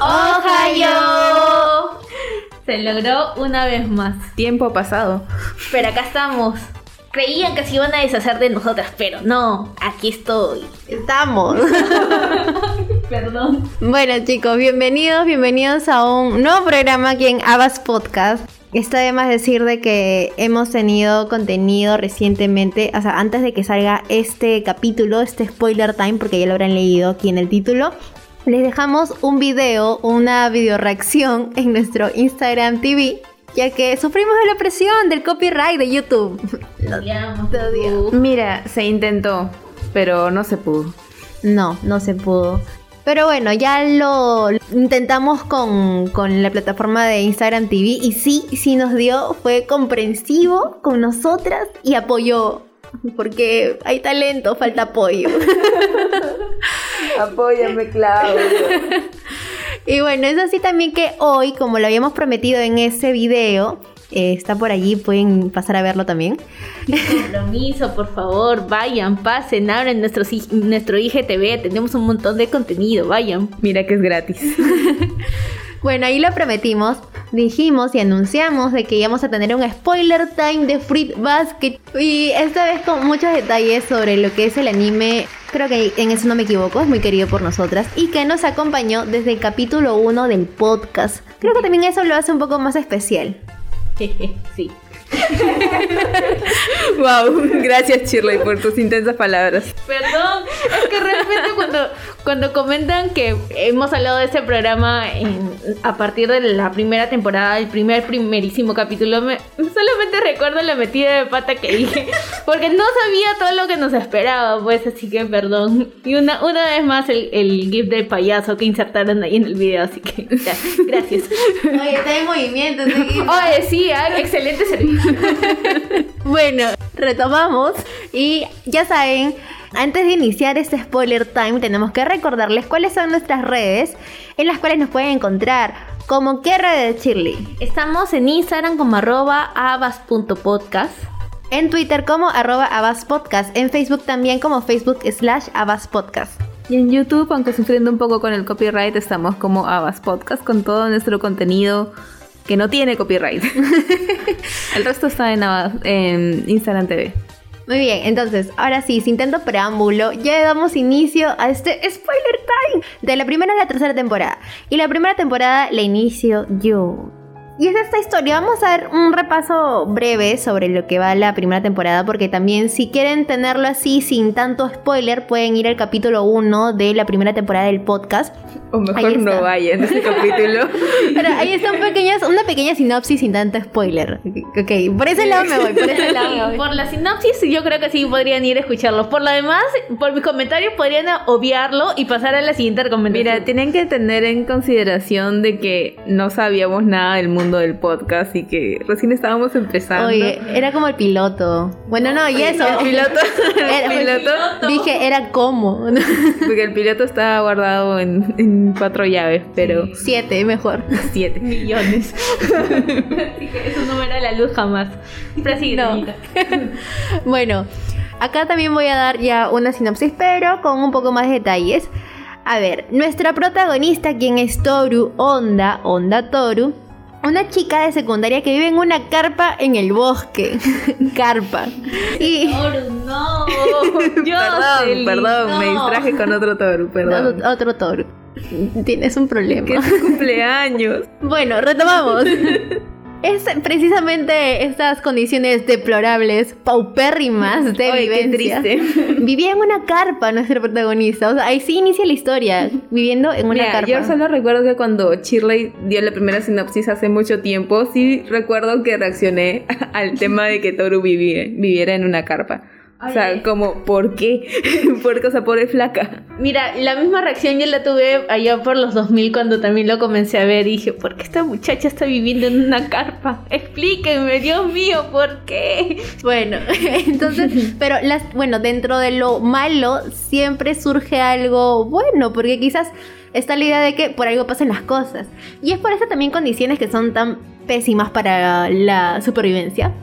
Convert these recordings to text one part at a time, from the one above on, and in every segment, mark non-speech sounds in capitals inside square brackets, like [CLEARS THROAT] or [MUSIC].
¡Ohio! Se logró una vez más. Tiempo pasado. Pero acá estamos. Creían que se iban a deshacer de nosotras, pero no, aquí estoy. Estamos. [LAUGHS] Perdón. bueno chicos, bienvenidos, bienvenidos a un nuevo programa aquí en Abbas Podcast. Está de más decir de que hemos tenido contenido recientemente, o sea, antes de que salga este capítulo, este spoiler time, porque ya lo habrán leído aquí en el título. Les dejamos un video, una video reacción en nuestro Instagram TV, ya que sufrimos de la presión del copyright de YouTube. Te odiamos, Te odio. Mira, se intentó, pero no se pudo. No, no se pudo. Pero bueno, ya lo intentamos con, con la plataforma de Instagram TV y sí, sí nos dio, fue comprensivo con nosotras y apoyó. Porque hay talento, falta apoyo. Apóyame, Claudio. y bueno, es así también que hoy, como lo habíamos prometido en ese video, eh, está por allí, pueden pasar a verlo también. Compromiso, por favor, vayan, pasen, abren nuestro, nuestro IGTV, tenemos un montón de contenido, vayan. Mira que es gratis. [LAUGHS] Bueno, ahí lo prometimos, dijimos y anunciamos de que íbamos a tener un spoiler time de Fruit Basket y esta vez con muchos detalles sobre lo que es el anime, creo que en eso no me equivoco, es muy querido por nosotras y que nos acompañó desde el capítulo 1 del podcast. Creo que también eso lo hace un poco más especial. [LAUGHS] sí. [LAUGHS] wow, gracias Shirley por tus intensas palabras. Perdón, es que realmente cuando, cuando comentan que hemos hablado de este programa en- a partir de la primera temporada, el primer primerísimo capítulo, me, solamente recuerdo la metida de pata que dije, porque no sabía todo lo que nos esperaba, pues así que perdón. Y una, una vez más el, el gif del payaso que insertaron ahí en el video, así que ya, gracias. Oye, está en movimiento. Oye, sí, ah, excelente servicio. [LAUGHS] Bueno, retomamos y ya saben, antes de iniciar este spoiler time tenemos que recordarles cuáles son nuestras redes en las cuales nos pueden encontrar. Como qué redes, Shirley. Estamos en Instagram como arroba abas.podcast. En Twitter como arroba abaspodcast. En Facebook también como Facebook slash abaspodcast. Y en YouTube, aunque sufriendo un poco con el copyright, estamos como Abbas Podcast con todo nuestro contenido que no tiene copyright. [LAUGHS] el resto está en, en Instagram TV. Muy bien, entonces, ahora sí, sin tanto preámbulo, ya damos inicio a este spoiler time de la primera a la tercera temporada. Y la primera temporada la inicio yo. Y es esta historia, vamos a dar un repaso breve sobre lo que va la primera temporada, porque también si quieren tenerlo así sin tanto spoiler, pueden ir al capítulo 1 de la primera temporada del podcast. O mejor no vayan a ese capítulo. [LAUGHS] Pero ahí está un pequeñas- una pequeña sinopsis sin tanto spoiler. Ok, por ese lado me voy, por ese lado me voy. Por la sinopsis yo creo que sí podrían ir a escucharlo. Por lo demás, por mis comentarios podrían obviarlo y pasar a la siguiente recomendación. Mira, tienen que tener en consideración de que no sabíamos nada del mundo del podcast y que recién estábamos empezando. Oye, era como el piloto. Bueno, no, y eso. el piloto, [LAUGHS] Era- el piloto, Dije, era como. [LAUGHS] porque el piloto estaba guardado en, en cuatro llaves, pero Siete, mejor. siete. millones. [LAUGHS] Así que eso no verá la luz jamás. Pero sigue, No. Bueno, acá también voy a dar ya una sinopsis, pero con un poco más de detalles. A ver, nuestra protagonista, quien es Toru Onda, Onda Toru, una chica de secundaria que vive en una carpa en el bosque. [LAUGHS] carpa. Y. Toru, no. [LAUGHS] Perdón, perdón, me distraje con otro toro, perdón. Otro, otro Toru. Tienes un problema. Que es su cumpleaños. [LAUGHS] Bueno, retomamos. Es precisamente estas condiciones deplorables, paupérrimas de qué vivencia. triste. [LAUGHS] Vivía en una carpa nuestro protagonista. O sea, ahí sí inicia la historia, viviendo en una Mira, carpa. yo solo recuerdo que cuando Shirley dio la primera sinopsis hace mucho tiempo, sí recuerdo que reaccioné [LAUGHS] al tema de que Toru vivía- viviera en una carpa. O sea, Oye. como, ¿por qué? [LAUGHS] Porque, o sea, pobre flaca. Mira, la misma reacción yo la tuve allá por los 2000 cuando también lo comencé a ver. Y dije, ¿por qué esta muchacha está viviendo en una carpa? Explíquenme, Dios mío, ¿por qué? Bueno, [LAUGHS] entonces, [LAUGHS] pero las, bueno, dentro de lo malo siempre surge algo bueno, porque quizás está la idea de que por algo pasan las cosas. Y es por eso también condiciones que son tan pésimas para la supervivencia.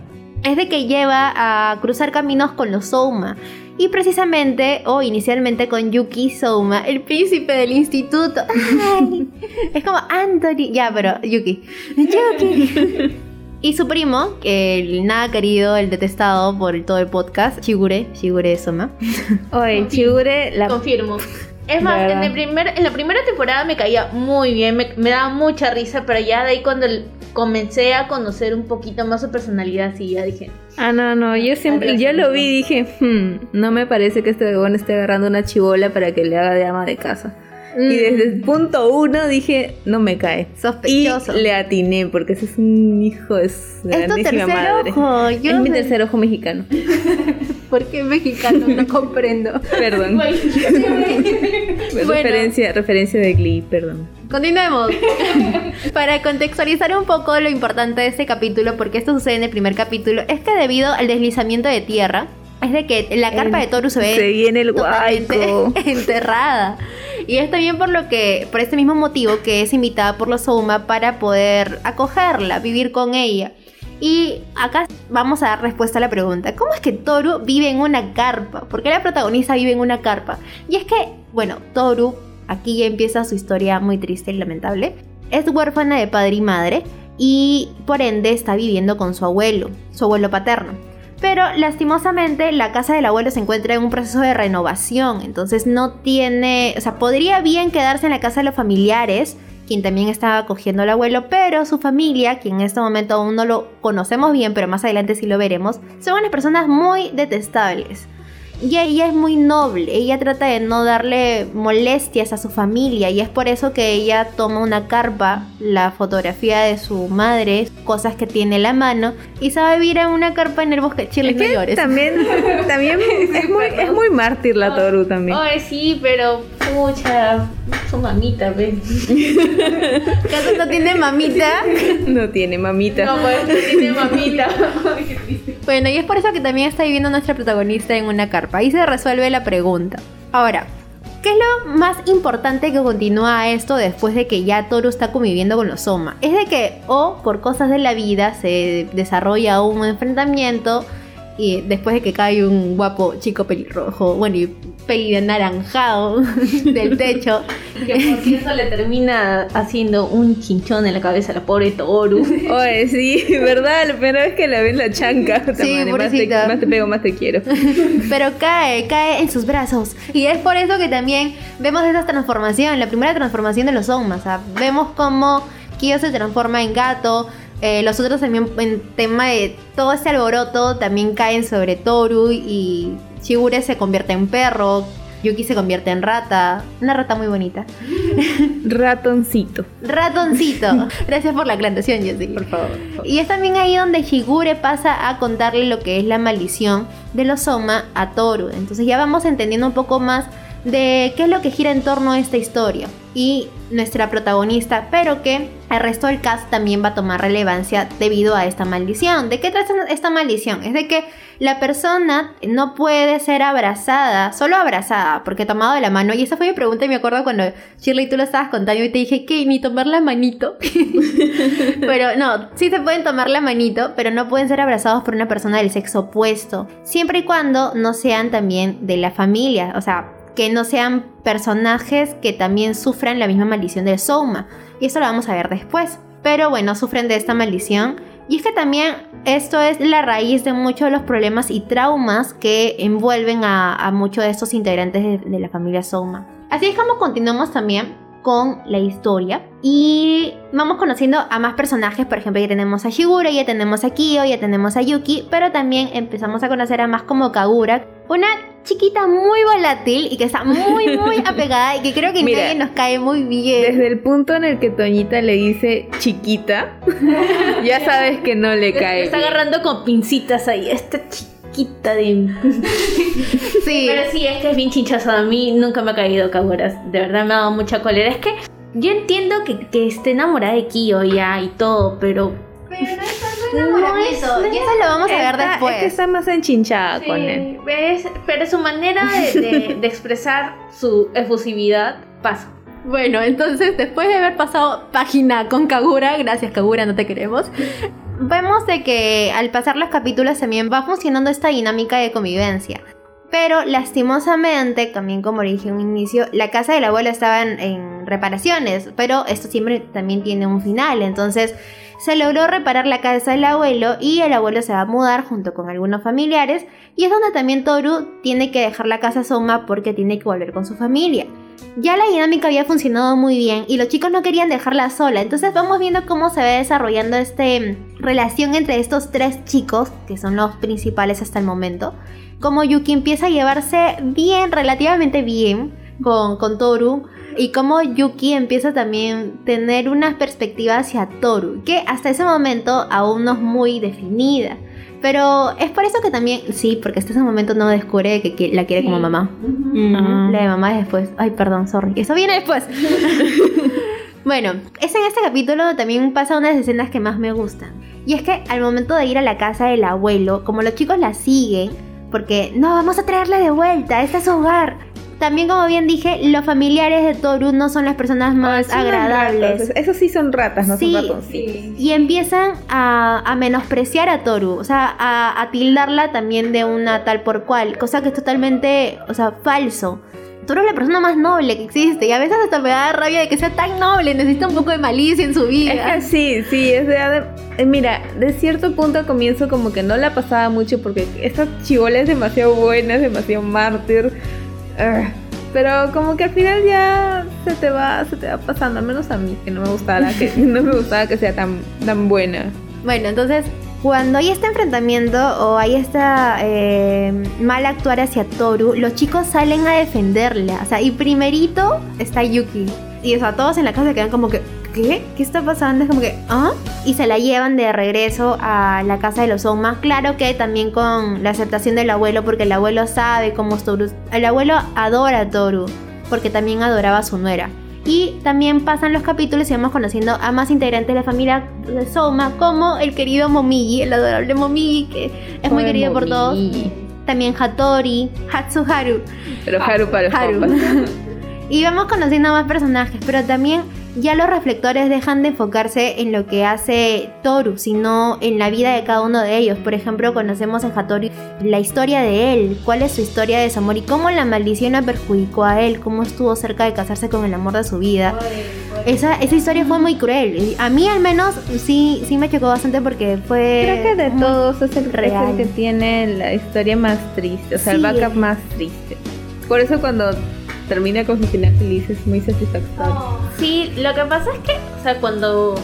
Es de que lleva a cruzar caminos con los Souma. Y precisamente, o inicialmente con Yuki Souma, el príncipe del instituto. Ay, [LAUGHS] es como Anthony. Ya, pero Yuki. Yuki. Y su primo, el nada querido, el detestado por todo el podcast, Shigure, Shigure Soma. Oye, Chigure, la... Confirmo. Es más, en, el primer, en la primera temporada me caía muy bien, me, me daba mucha risa, pero ya de ahí cuando comencé a conocer un poquito más su personalidad, sí, ya dije, Ah, no, no, yo siempre, yo lo vi y dije, hmm, no me parece que este bebón esté agarrando una chivola para que le haga de ama de casa. Mm. Y desde el punto uno dije, no me cae. Sospechoso. Y le atiné, porque ese es un hijo de grandísima tercer madre. ojo. Yo es mi tercer ojo mexicano. [LAUGHS] ¿Por qué mexicano? No comprendo. [LAUGHS] Perdón. [LAUGHS] Bueno. Referencia, referencia de Glee, perdón. Continuemos. Para contextualizar un poco lo importante de este capítulo, porque esto sucede en el primer capítulo, es que debido al deslizamiento de tierra, es de que la carpa El- de Toru se ve se viene el guayco. [LAUGHS] enterrada. Y es también por lo que, por este mismo motivo, que es invitada por los Souma para poder acogerla, vivir con ella. Y acá vamos a dar respuesta a la pregunta, ¿cómo es que Toru vive en una carpa? ¿Por qué la protagonista vive en una carpa? Y es que, bueno, Toru, aquí ya empieza su historia muy triste y lamentable, es huérfana de padre y madre y por ende está viviendo con su abuelo, su abuelo paterno. Pero lastimosamente la casa del abuelo se encuentra en un proceso de renovación, entonces no tiene, o sea, podría bien quedarse en la casa de los familiares, quien también estaba acogiendo al abuelo, pero su familia, quien en este momento aún no lo conocemos bien, pero más adelante sí lo veremos, son unas personas muy detestables. Y ella es muy noble, ella trata de no darle molestias a su familia y es por eso que ella toma una carpa, la fotografía de su madre, cosas que tiene en la mano y se va a vivir en una carpa en el bosque. Chile, Es no que llores. también, también [LAUGHS] es, muy, es muy mártir la Toru también. Ay, sí, pero pucha, su mamita, ven. [LAUGHS] ¿Acaso no tiene mamita? [LAUGHS] No tiene mamita. No, pues no tiene mamita. Bueno, y es por eso que también está viviendo nuestra protagonista en una carpa. Ahí se resuelve la pregunta. Ahora, ¿qué es lo más importante que continúa esto después de que ya Toru está conviviendo con los Soma? Es de que, o por cosas de la vida, se desarrolla un enfrentamiento y después de que cae un guapo chico pelirrojo, bueno, y peli anaranjado [LAUGHS] del techo. Que por cierto le termina haciendo un chinchón en la cabeza a la pobre Toru. [LAUGHS] Oye, sí, ¿verdad? La primera vez que la ves la chanca. Sí, madre, más, te, más te pego, más te quiero. [LAUGHS] Pero cae, cae en sus brazos. Y es por eso que también vemos esa transformación, la primera transformación de los Onmas. Vemos cómo Kyo se transforma en gato. eh, los otros también en tema de todo ese alboroto también caen sobre Toru y Shigure se convierte en perro. Yuki se convierte en rata. Una rata muy bonita. [LAUGHS] Ratoncito. Ratoncito. [LAUGHS] Gracias por la aclaración, Jessie. Por favor. Y es también ahí donde Shigure pasa a contarle lo que es la maldición de los Soma a Toru. Entonces ya vamos entendiendo un poco más de qué es lo que gira en torno a esta historia. Y nuestra protagonista, pero que el resto del cast también va a tomar relevancia debido a esta maldición. ¿De qué trata esta maldición? Es de que la persona no puede ser abrazada, solo abrazada, porque tomado de la mano. Y esa fue mi pregunta y me acuerdo cuando Shirley tú lo estabas contando y te dije que ni tomar la manito. [LAUGHS] pero no, sí se pueden tomar la manito, pero no pueden ser abrazados por una persona del sexo opuesto. Siempre y cuando no sean también de la familia, o sea, que no sean personajes que también sufran la misma maldición del Souma. Y eso lo vamos a ver después. Pero bueno, sufren de esta maldición. Y es que también esto es la raíz de muchos de los problemas y traumas que envuelven a, muchos de estos integrantes de, la familia Souma. Así es como continuamos también con la historia y vamos conociendo a más personajes, por ejemplo ya tenemos a Shigure, ya tenemos a Kyo, ya tenemos a Yuki, pero también empezamos a conocer a más como Kagura, una chiquita muy volátil y que está muy muy [LAUGHS] apegada y que creo que Mira, nadie nos cae muy bien. Desde el punto en el que Toñita le dice chiquita, [LAUGHS] ya sabes que no le cae. Está agarrando con pincitas ahí, esta chiquita de... [LAUGHS] Sí. Pero sí, es que es bien chinchazo. A mí nunca me ha caído Kaguras. De verdad me ha dado mucha cólera. Es que yo entiendo que, que esté enamorada de Kyo ya y todo, pero... Pero no es y eso lo vamos a ver Está- después. Es que está más enchinchada con él. Pero su manera de, de- [LAUGHS] de expresar su efusividad pasa. Bueno, entonces después de haber pasado página con Kagura, gracias Kagura, no te queremos, vemos de que al pasar los capítulos también va funcionando esta dinámica de convivencia. Pero lastimosamente, también como dije en un inicio, la casa del abuelo estaba en, en reparaciones, pero esto siempre también tiene un final. Entonces se logró reparar la casa del abuelo y el abuelo se va a mudar junto con algunos familiares y es donde también Toru tiene que dejar la casa Soma porque tiene que volver con su familia. Ya la dinámica había funcionado muy bien y los chicos no querían dejarla sola, entonces vamos viendo cómo se va desarrollando esta relación entre estos tres chicos, que son los principales hasta el momento, como Yuki empieza a llevarse bien, relativamente bien con, con Toru, y cómo Yuki empieza también a tener una perspectiva hacia Toru, que hasta ese momento aún no es muy definida. Pero es por eso que también, sí, porque hasta ese momento no descubre que, la quiere como mamá. La de mamá es después. Ay, perdón, sorry. Eso viene después. [LAUGHS] bueno, es en este capítulo también pasa unas escenas que más me gustan. Y es que al momento de ir a la casa del abuelo, como los chicos la siguen, porque no, vamos a traerla de vuelta, este es su hogar. También, como bien dije, los familiares de Toru no son las personas más agradables. Esos sí son ratas, no Sí, son ratoncitos. Y empiezan a, a menospreciar a Toru, o sea, a, a tildarla también de una tal por cual, cosa que es totalmente, o sea, falso. Toru es la persona más noble que existe y a veces hasta me da rabia de que sea tan noble, necesita un poco de malicia en su vida. Es que sí, sí, es de, eh, mira, de cierto punto al comienzo como que no la pasaba mucho porque esta chivola es demasiado buena, es demasiado mártir. Pero como que al final ya se te va, se te va pasando, al menos a mí, que no me gustaba que [LAUGHS] no me gustaba que sea tan, tan buena. Bueno, entonces, cuando hay este enfrentamiento o hay esta eh, mal actuar hacia Toru, los chicos salen a defenderla. O sea, y primerito está Yuki. Y o sea, todos en la casa quedan como que, ¿qué? ¿Qué está pasando? Es como que, ¿ah? Y se la llevan de regreso a la casa de los Oma. Claro que también con la aceptación del abuelo, porque el abuelo sabe cómo es Toru. El abuelo adora a Toru, porque también adoraba a su nuera. Y también pasan los capítulos y vamos conociendo a más integrantes de la familia de Soma, como el querido Momiji, el adorable Momiji, que es muy querido por todos. Momiji. También Hattori, Hatsuharu. Pero Haru para los Haru. [LAUGHS] Y vamos conociendo a más personajes, pero también ya los reflectores dejan de enfocarse en lo que hace Toru, sino en la vida de cada uno de ellos. Por ejemplo, conocemos en Hattori la historia de él, cuál es su historia de desamor y cómo la maldición lo perjudicó a él, cómo estuvo cerca de casarse con el amor de su vida. Esa, esa historia fue muy cruel. A mí al menos sí, sí me chocó bastante porque fue... Creo que de todos es el, es real. el que tiene la historia más triste, o sea, el backup más triste. Por eso cuando termina con su final feliz es muy satisfactorio. Sí, lo que pasa es que, o sea, cuando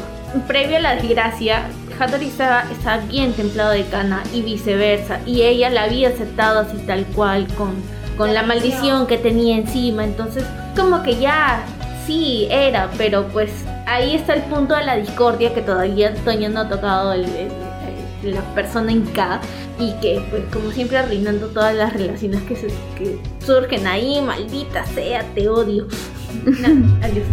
previo a la desgracia, Hattori estaba, estaba bien templado de Kana y viceversa, y ella la había aceptado así tal cual, con, con la maldición que tenía encima, entonces como que ya sí era, pero pues ahí está el punto de la discordia que todavía Toño no ha tocado el- el- la persona en K y que pues como siempre arruinando todas las relaciones que, se, que surgen ahí, maldita sea, te odio. [LAUGHS] Adiós.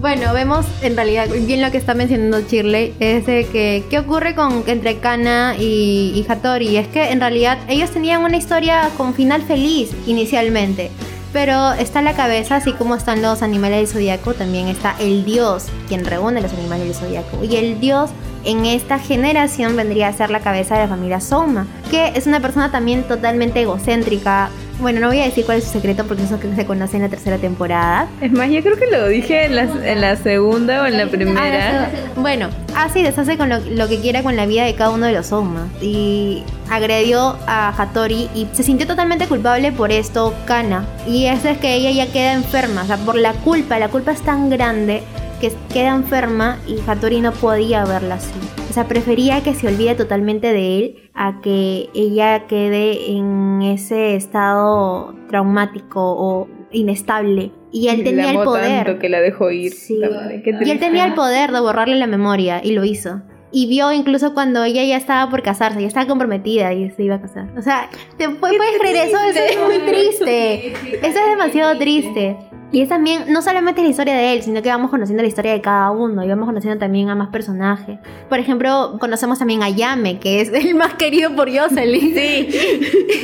Bueno, vemos en realidad bien lo que está mencionando Shirley, es de que qué ocurre con entre Kana y, y Hattori. Es que en realidad ellos tenían una historia con final feliz inicialmente. Pero está la cabeza, así como están los animales del zodiaco, también está el dios, quien reúne los animales del zodiaco. Y el dios en esta generación vendría a ser la cabeza de la familia Soma, que es una persona también totalmente egocéntrica. Bueno, no voy a decir cuál es su secreto porque eso que se conoce en la tercera temporada. Es más, yo creo que lo dije en la, en la segunda o en la primera. Ah, bueno, hace y deshace con lo, lo que quiera con la vida de cada uno de los Soma. Y agredió a Hattori y se sintió totalmente culpable por esto Kana. Y eso es que ella ya queda enferma, o sea, por la culpa. La culpa es tan grande que queda enferma y Hattori no podía verla así. O sea, prefería que se olvide totalmente de él a que ella quede en ese estado traumático o inestable. Y él La tenía el poder. tanto que la dejó ir. Sí. Madre, Y él tenía el poder de borrarle la memoria y lo hizo. Y vio incluso cuando ella ya estaba por casarse, ya estaba comprometida y se iba a casar. O sea, ¿te pu- puedes creer eso? Eso es muy triste. Eso es demasiado triste. Y es también, no solamente la historia de él, sino que vamos conociendo la historia de cada uno y vamos conociendo también a más personajes. Por ejemplo, conocemos también a Yame, que es el más querido por Jocelyn. Sí.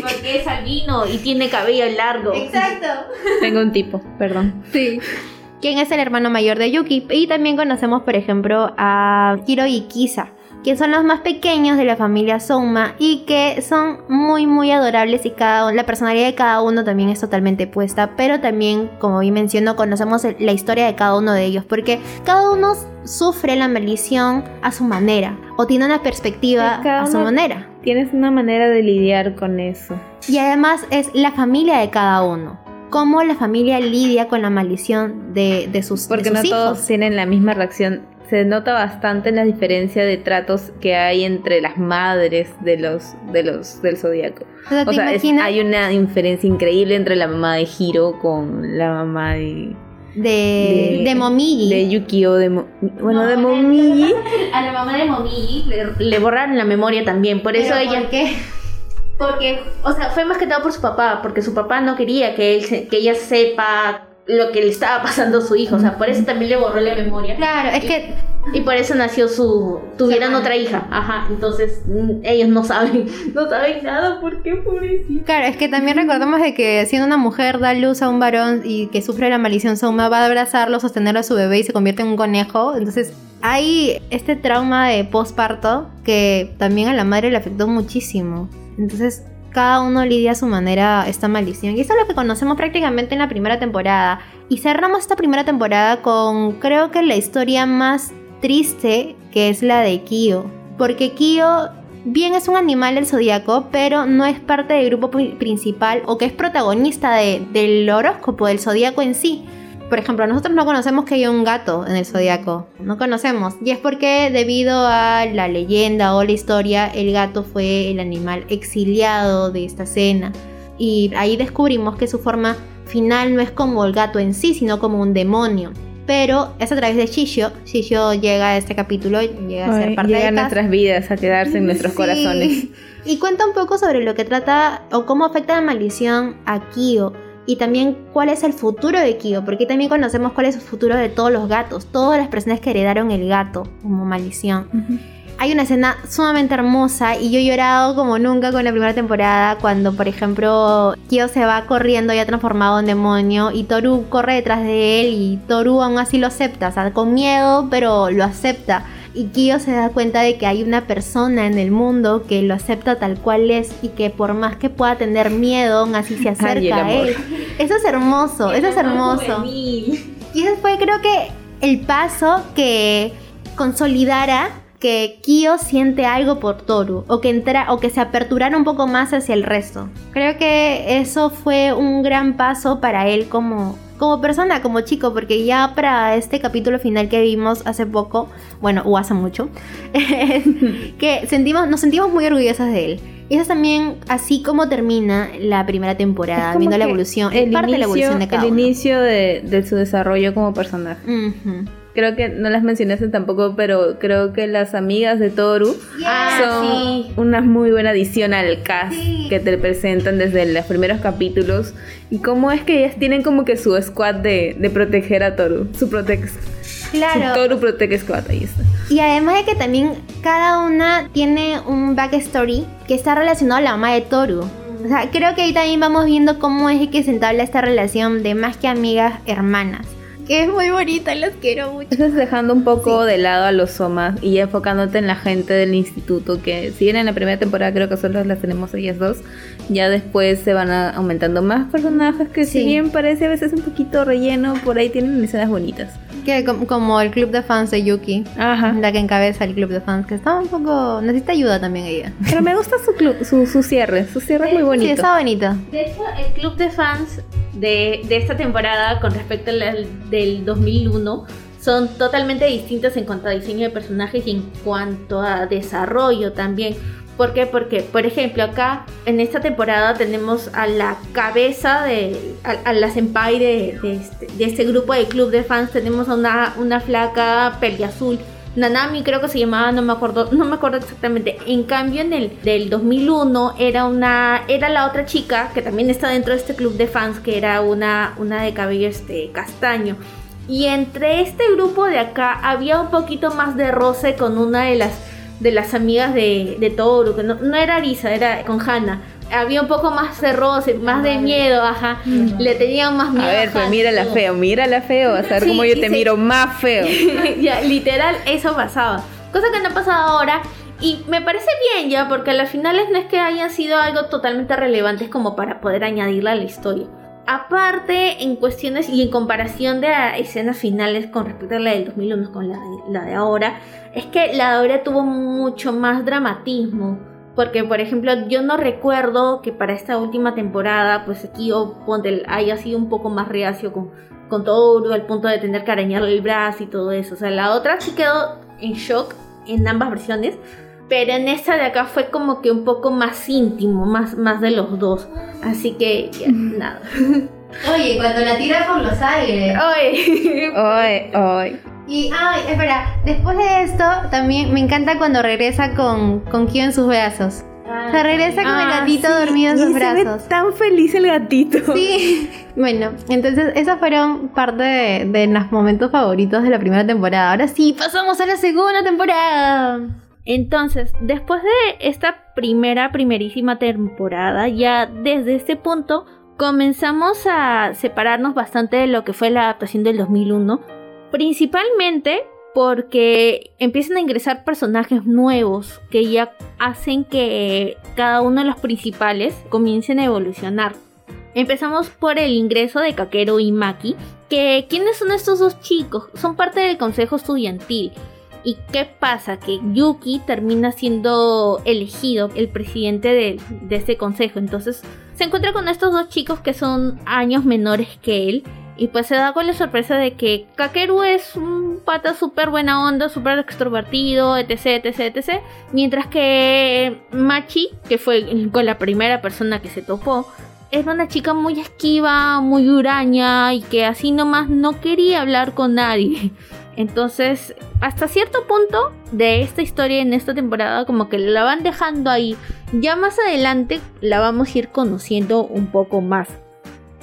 Porque es albino y tiene cabello largo. Exacto. Tengo un tipo, perdón. Sí. Quien es el hermano mayor de Yuki. Y también conocemos, por ejemplo, a Kiro y Kisa. que son los más pequeños de la familia Souma y que son muy muy adorables y cada la personalidad de cada uno también es totalmente puesta, pero también como bien menciono conocemos la historia de cada uno de ellos porque cada uno sufre la maldición a su manera o tiene una perspectiva a su manera. Tienes una manera de lidiar con eso. Y además es la familia de cada uno cómo la familia lidia con la maldición de, de sus, Porque de sus no hijos. todos tienen la misma reacción. Se nota bastante en la diferencia de tratos que hay entre las madres de los, de los del zodiaco. O sea, O ¿te sea, es- imaginas hay una diferencia increíble entre la mamá de Hiro con la mamá de, de, de, Momiji. de Yukio, de Mo- bueno, No, de Momiji. [LAUGHS] A la mamá de Momiji le, le borraron la memoria también, por eso ¿Pero ella... por qué? Porque, o sea, fue más que todo por su papá, porque su papá no quería que, él se- que ella sepa lo que le estaba pasando a su hijo, o sea, por eso también le borró la memoria. Claro, es que Y por eso nació su... tuvieron hermana. otra hija, ajá, entonces mm, ellos no saben, [LAUGHS] no saben nada, ¿por qué, pobrecito? Claro, es que también recordemos de que siendo una mujer da luz a un varón y que sufre la maldición Soma va a abrazarlo, sostener a su bebé y se convierte en un conejo. Entonces hay este trauma de posparto que también a la madre le afectó muchísimo. Entonces cada uno lidia a su manera esta maldición. Y eso es lo que conocemos prácticamente en la primera temporada. Y cerramos esta primera temporada con creo que la historia más triste que es la de Kyo. Porque Kyo bien es un animal del zodiaco, pero no es parte del grupo pri- principal o que es protagonista de- del horóscopo del zodiaco en sí. Por ejemplo, nosotros no conocemos que hay un gato en el zodiaco, no conocemos. Y es porque debido a la leyenda o la historia, el gato fue el animal exiliado de esta escena. Y ahí descubrimos que su forma final no es como el gato en sí, sino como un demonio. Pero es a través de Shishio. Shishio llega a este capítulo, llega a ser Ay, parte llega a del cast. nuestras vidas a quedarse en nuestros Sí. corazones. Y cuenta un poco sobre lo que trata o cómo afecta la maldición a Kyo. Y también cuál es el futuro de Kyo, porque también conocemos cuál es el futuro de todos los gatos, todas las personas que heredaron el gato como maldición. Hay una escena sumamente hermosa y yo he llorado como nunca con la primera temporada cuando, por ejemplo, Kyo se va corriendo ya transformado en demonio y Toru corre detrás de él y Toru aún así lo acepta, o sea, con miedo, pero lo acepta. Y Kyo se da cuenta de que hay una persona en el mundo que lo acepta tal cual es y que por más que pueda tener miedo, aún así se [LAUGHS] acerca Ay, a él. Eso es hermoso, eso es hermoso. Y ese fue creo que el paso que consolidara que Kyo siente algo por Toru o que entra o que se aperturara un poco más hacia el resto. Creo que eso fue un gran paso para él como como persona, como chico, porque ya para este capítulo final que vimos hace poco, bueno, o hace mucho, [LAUGHS] que sentimos, nos sentimos muy orgullosas de él. Y eso es también así como termina la primera temporada, viendo la evolución, el es parte de la inicio- evolución de cada El uno. inicio de, de su desarrollo como personaje. Creo que no las mencionaste tampoco, pero creo que las amigas de Toru Ah, son sí. una muy buena adición al cast Sí. que te presentan desde los primeros capítulos. Y cómo es que ellas tienen como que su squad de, de proteger a Toru. Su Protect. Claro. Su Toru Protect Squad, ahí está. Y además de que también cada una tiene un backstory que está relacionado a la mamá de Toru. O sea, creo que ahí también vamos viendo cómo es que se entabla esta relación de más que amigas, hermanas. Que es muy bonita, las quiero mucho. Estás dejando un poco de lado a los Somas y enfocándote en la gente del instituto, que si bien en la primera temporada creo que solo las tenemos ellas dos, ya después se van a- aumentando más personajes que Sí. si bien parece a veces un poquito relleno, por ahí tienen escenas bonitas. Que com- como el club de fans de Yuki. Ajá. La que encabeza el club de fans, que está un poco... Necesita ayuda también ella. [LAUGHS] Pero me gusta su, clu- su, su cierre, su cierre es muy Sí, bonito. está bonito. De hecho, el club de fans de, de esta temporada con respecto al al del 2001 son totalmente distintos en cuanto a diseño de personajes y en cuanto a desarrollo también. ¿Por qué? Porque, por ejemplo, acá en esta temporada tenemos a la cabeza de. a, a la senpai de, de este, de este grupo de club de fans. Tenemos a una, una flaca azul Nanami creo que se llamaba, no me acuerdo, [LAUGHS] no me acuerdo exactamente. En cambio, en el del 2001 era una era la otra chica que también está dentro de este club de fans que era una una de cabello este castaño. Y entre este grupo de acá había un poquito más de roce con una de las de las amigas de, de Toru, que no, no era Arisa, era con Hana. Había un poco más de roce, más de miedo, ajá. Le tenían más miedo. A ver, pues mírala todo. feo, mírala feo, a ver Sí, cómo yo te se- miro más feo. [LAUGHS] ya, literal, eso pasaba. Cosa que no ha pasado ahora. Y me parece bien ya, porque a las finales no es que hayan sido algo totalmente relevantes como para poder añadirla a la historia. Aparte, en cuestiones y en comparación de escenas finales con respecto a la del 2001 con la de, la de ahora, es que la de ahora tuvo mucho más dramatismo. Porque, por ejemplo, yo no recuerdo que para esta última temporada, pues aquí Ponte haya sido un poco más reacio con, con todo al punto de tener que arañarle el brazo y todo eso. O sea, la otra sí quedó en shock en ambas versiones. Pero en esta de acá fue como que un poco más íntimo, más, más de los dos. Así que, ya, [LAUGHS] nada. Oye, cuando la tira por los aires. Oye, Ay, ay. Y, ay, espera, después de esto, también me encanta cuando regresa con, con Kyo en sus brazos. O sea, regresa con el Ah, gatito sí, dormido en Y sus se ve brazos. tan feliz el gatito. Sí. [LAUGHS] Bueno, entonces esos fueron parte de, de los momentos favoritos de la primera temporada. Ahora sí, pasamos a la segunda temporada. Entonces, después de esta primera, primerísima temporada, ya desde este punto comenzamos a separarnos bastante de lo que fue la adaptación del 2001, principalmente porque empiezan a ingresar personajes nuevos que ya hacen que cada uno de los principales comiencen a evolucionar. Empezamos por el ingreso de Kakeru y Maki, que ¿quiénes son estos dos chicos? Son parte del consejo estudiantil. ¿Y qué pasa? Que Yuki termina siendo elegido el presidente de, de este consejo. Entonces se encuentra con estos dos chicos que son años menores que él. Y pues se da con la sorpresa de que Kakeru es un pata súper buena onda, súper extrovertido, etc, etc, etc. Mientras que Machi, que fue con la primera persona que se topó, era una chica muy esquiva, muy huraña y que así nomás no quería hablar con nadie. Entonces, hasta cierto punto de esta historia en esta temporada, como que la van dejando ahí. Ya más adelante la vamos a ir conociendo un poco más.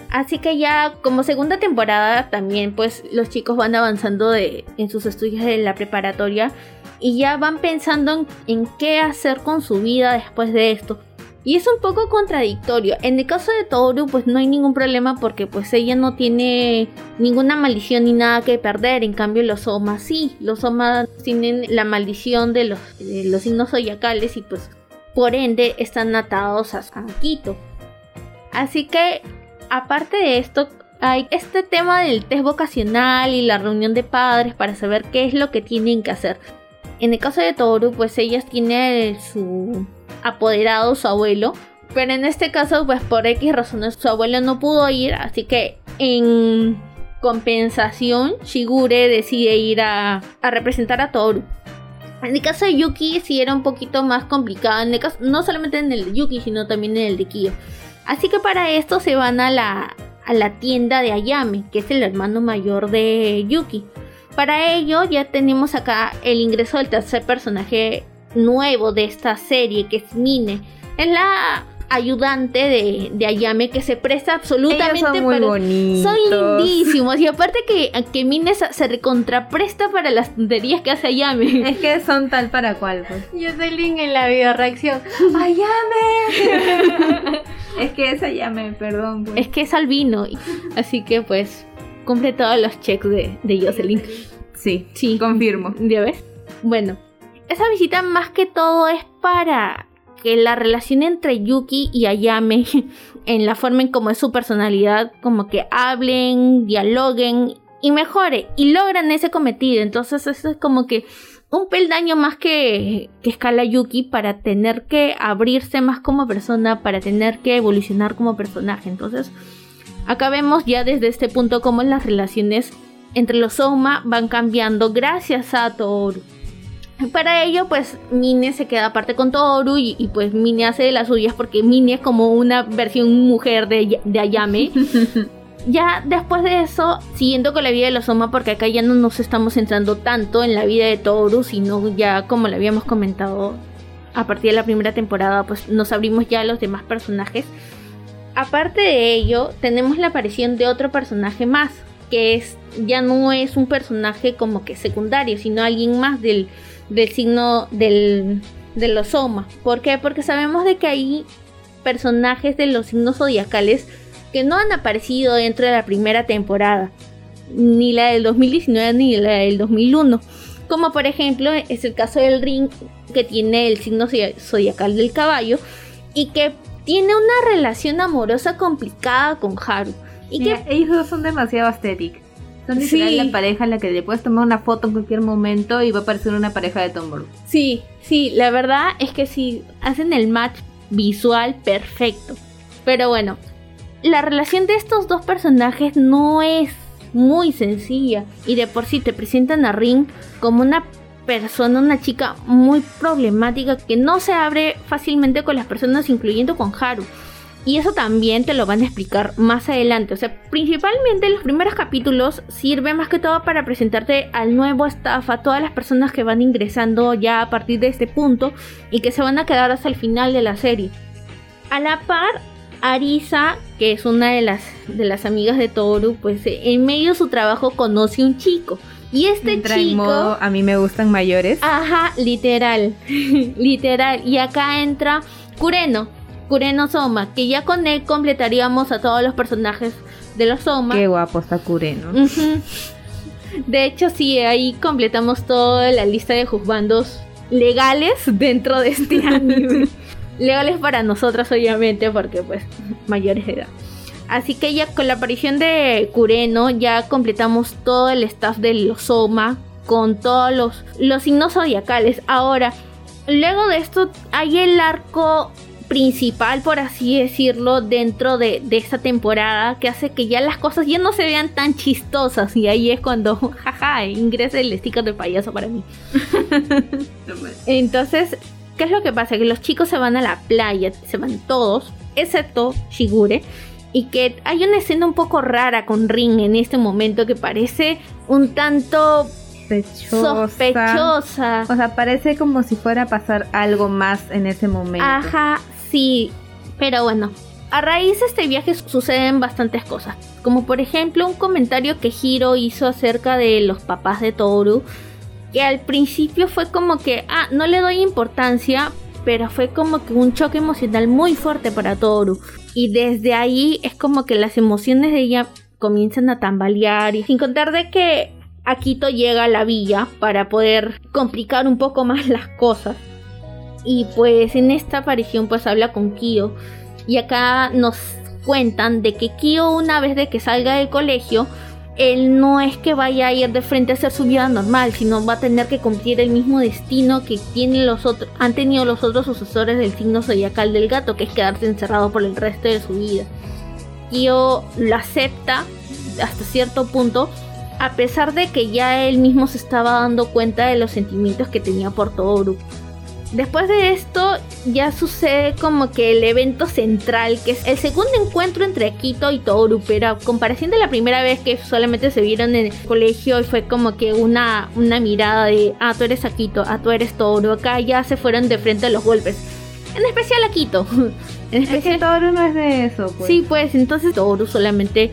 Así que ya como segunda temporada también pues los chicos van avanzando en sus estudios de la preparatoria y ya van pensando en, en qué hacer con su vida después de esto. Y es un poco contradictorio. En el caso de Toru, pues no hay ningún problema porque pues ella no tiene ninguna maldición ni nada que perder. En cambio los Soma sí. Los Soma tienen la maldición de los, los signos zodiacales y pues por ende están atados a, a Quito. Así que aparte de esto, hay este tema del test vocacional y la reunión de padres para saber qué es lo que tienen que hacer. En el caso de Toru, pues ellas tienen su apoderado, su abuelo. Pero en este caso, pues por X razones, su abuelo no pudo ir. Así que en compensación, Shigure decide ir a, a representar a Toru. En el caso de Yuki, sí era un poquito más complicado. En el caso, no solamente en el de Yuki, sino también en el de Kyo. Así que para esto se van a la, a la tienda de Ayame, que es el hermano mayor de Yuki. Para ello ya tenemos acá el ingreso del tercer personaje nuevo de esta serie, que es Mine. Es la ayudante de, de Ayame que se presta absolutamente Ellos son muy para- bonitos. Son lindísimos. Y aparte que, que Mine se, se recontrapresta para las tonterías que hace Ayame. Es que son tal para cual, pues. Yo soy Link en la video reacción. [LAUGHS] ¡Ayame! Es que esa ya me, perdón, pues. Es que es albino. Así que pues cumple todos los checks de, de Jocelyn. Sí, Sí. confirmo. ¿Ya ves? Bueno, esa visita más que todo es para que la relación entre Yuki y Ayame, [LAUGHS] en la forma en cómo es su personalidad, como que hablen, dialoguen y mejore y logran ese cometido. Entonces eso es como que un peldaño más que, que escala Yuki para tener que abrirse más como persona, para tener que evolucionar como personaje. Entonces acá vemos ya desde este punto cómo las relaciones entre los Soma van cambiando gracias a Toru. Para ello, pues Mine se queda aparte con Toru y, y, pues Mine hace de las suyas porque Mine es como una versión mujer de, de Ayame. [LAUGHS] ya después de eso, siguiendo con la vida de los Soma, porque acá ya no nos estamos centrando tanto en la vida de Toru, sino ya como lo habíamos comentado a partir de la primera temporada, pues nos abrimos ya a los demás personajes. Aparte de ello, tenemos la aparición de otro personaje más, que es ya no es un personaje como que secundario, sino alguien más del, del signo del, de los Soma. ¿Por qué? Porque sabemos de que hay personajes de los signos zodiacales que no han aparecido dentro de la primera temporada, ni la del 2019 ni la del 2001. Como por ejemplo es el caso del ring que tiene el signo zodiacal del caballo y que tiene una relación amorosa complicada con Haru. Y que ellos dos son demasiado aesthetic. Literal la pareja a la que le puedes tomar una foto en cualquier momento y va a parecer una pareja de Tom Sí, sí, la verdad es que sí, hacen el match visual perfecto. Pero bueno, la relación de estos dos personajes no es muy sencilla y de por sí te presentan a Ring como una persona, una chica muy problemática que no se abre fácilmente con las personas, incluyendo con Haru. Y eso también te lo van a explicar más adelante. O sea, principalmente los primeros capítulos sirve más que todo para presentarte al nuevo staff, a todas las personas que van ingresando ya a partir de este punto y que se van a quedar hasta el final de la serie. A la par, Arisa, que es una de las, de las amigas de Toru, pues en medio de su trabajo conoce un chico. Y este chico. a mí me gustan mayores. Ajá, literal. [LAUGHS] literal. Y acá entra Kureno Kureno Soma, que ya con él completaríamos a todos los personajes de los Soma. Qué guapo está Kureno. De hecho, sí, ahí completamos toda la lista de juzgandos legales dentro de este [LAUGHS] anime. legales para nosotras, obviamente, porque pues mayores de edad. Así que ya con la aparición de Kureno ya completamos todo el staff de los Soma con todos los, los signos zodiacales. Ahora, luego de esto hay el arco principal, por así decirlo, dentro de, esta temporada que hace que ya las cosas ya no se vean tan chistosas. Y ahí es cuando, [LAUGHS] jaja, ingresa el sticker de payaso para mí. [LAUGHS] Entonces, ¿qué es lo que pasa? Que los chicos se van a la playa, se van todos, excepto Shigure. Y que hay una escena un poco rara con Ring en este momento que parece un tanto sospechosa. sospechosa. O sea, parece como si fuera a pasar algo más en ese momento. Ajá, Sí, pero bueno, a raíz de este viaje suceden bastantes cosas, como por ejemplo un comentario que Hiro hizo acerca de los papás de Toru, que al principio fue como que, ah, no le doy importancia, pero fue como que un choque emocional muy fuerte para Toru. Y desde ahí es como que las emociones de ella comienzan a tambalear y sin contar de que Akito llega a la villa para poder complicar un poco más las cosas. Y pues en esta aparición pues habla con Kyo. Y acá nos cuentan de que Kyo una vez de que salga del colegio, él no es que vaya a ir de frente a hacer su vida normal, sino va a tener que cumplir el mismo destino que tienen los otros, han tenido los otros sucesores del signo zodiacal del gato, que es quedarse encerrado por el resto de su vida. Kyo lo acepta hasta cierto punto, a pesar de que ya él mismo se estaba dando cuenta de los sentimientos que tenía por Toru. Después de esto ya sucede como que el evento central, que es el segundo encuentro entre Akito y Toru, pero a comparación de la primera vez que solamente se vieron en el colegio y fue como que una, una mirada de, ah, tú eres Akito, ah, tú eres Toru, acá ya se fueron de frente a los golpes. En especial Akito. [LAUGHS] En especial... Toru no es de eso, pues. Sí, pues entonces Toru solamente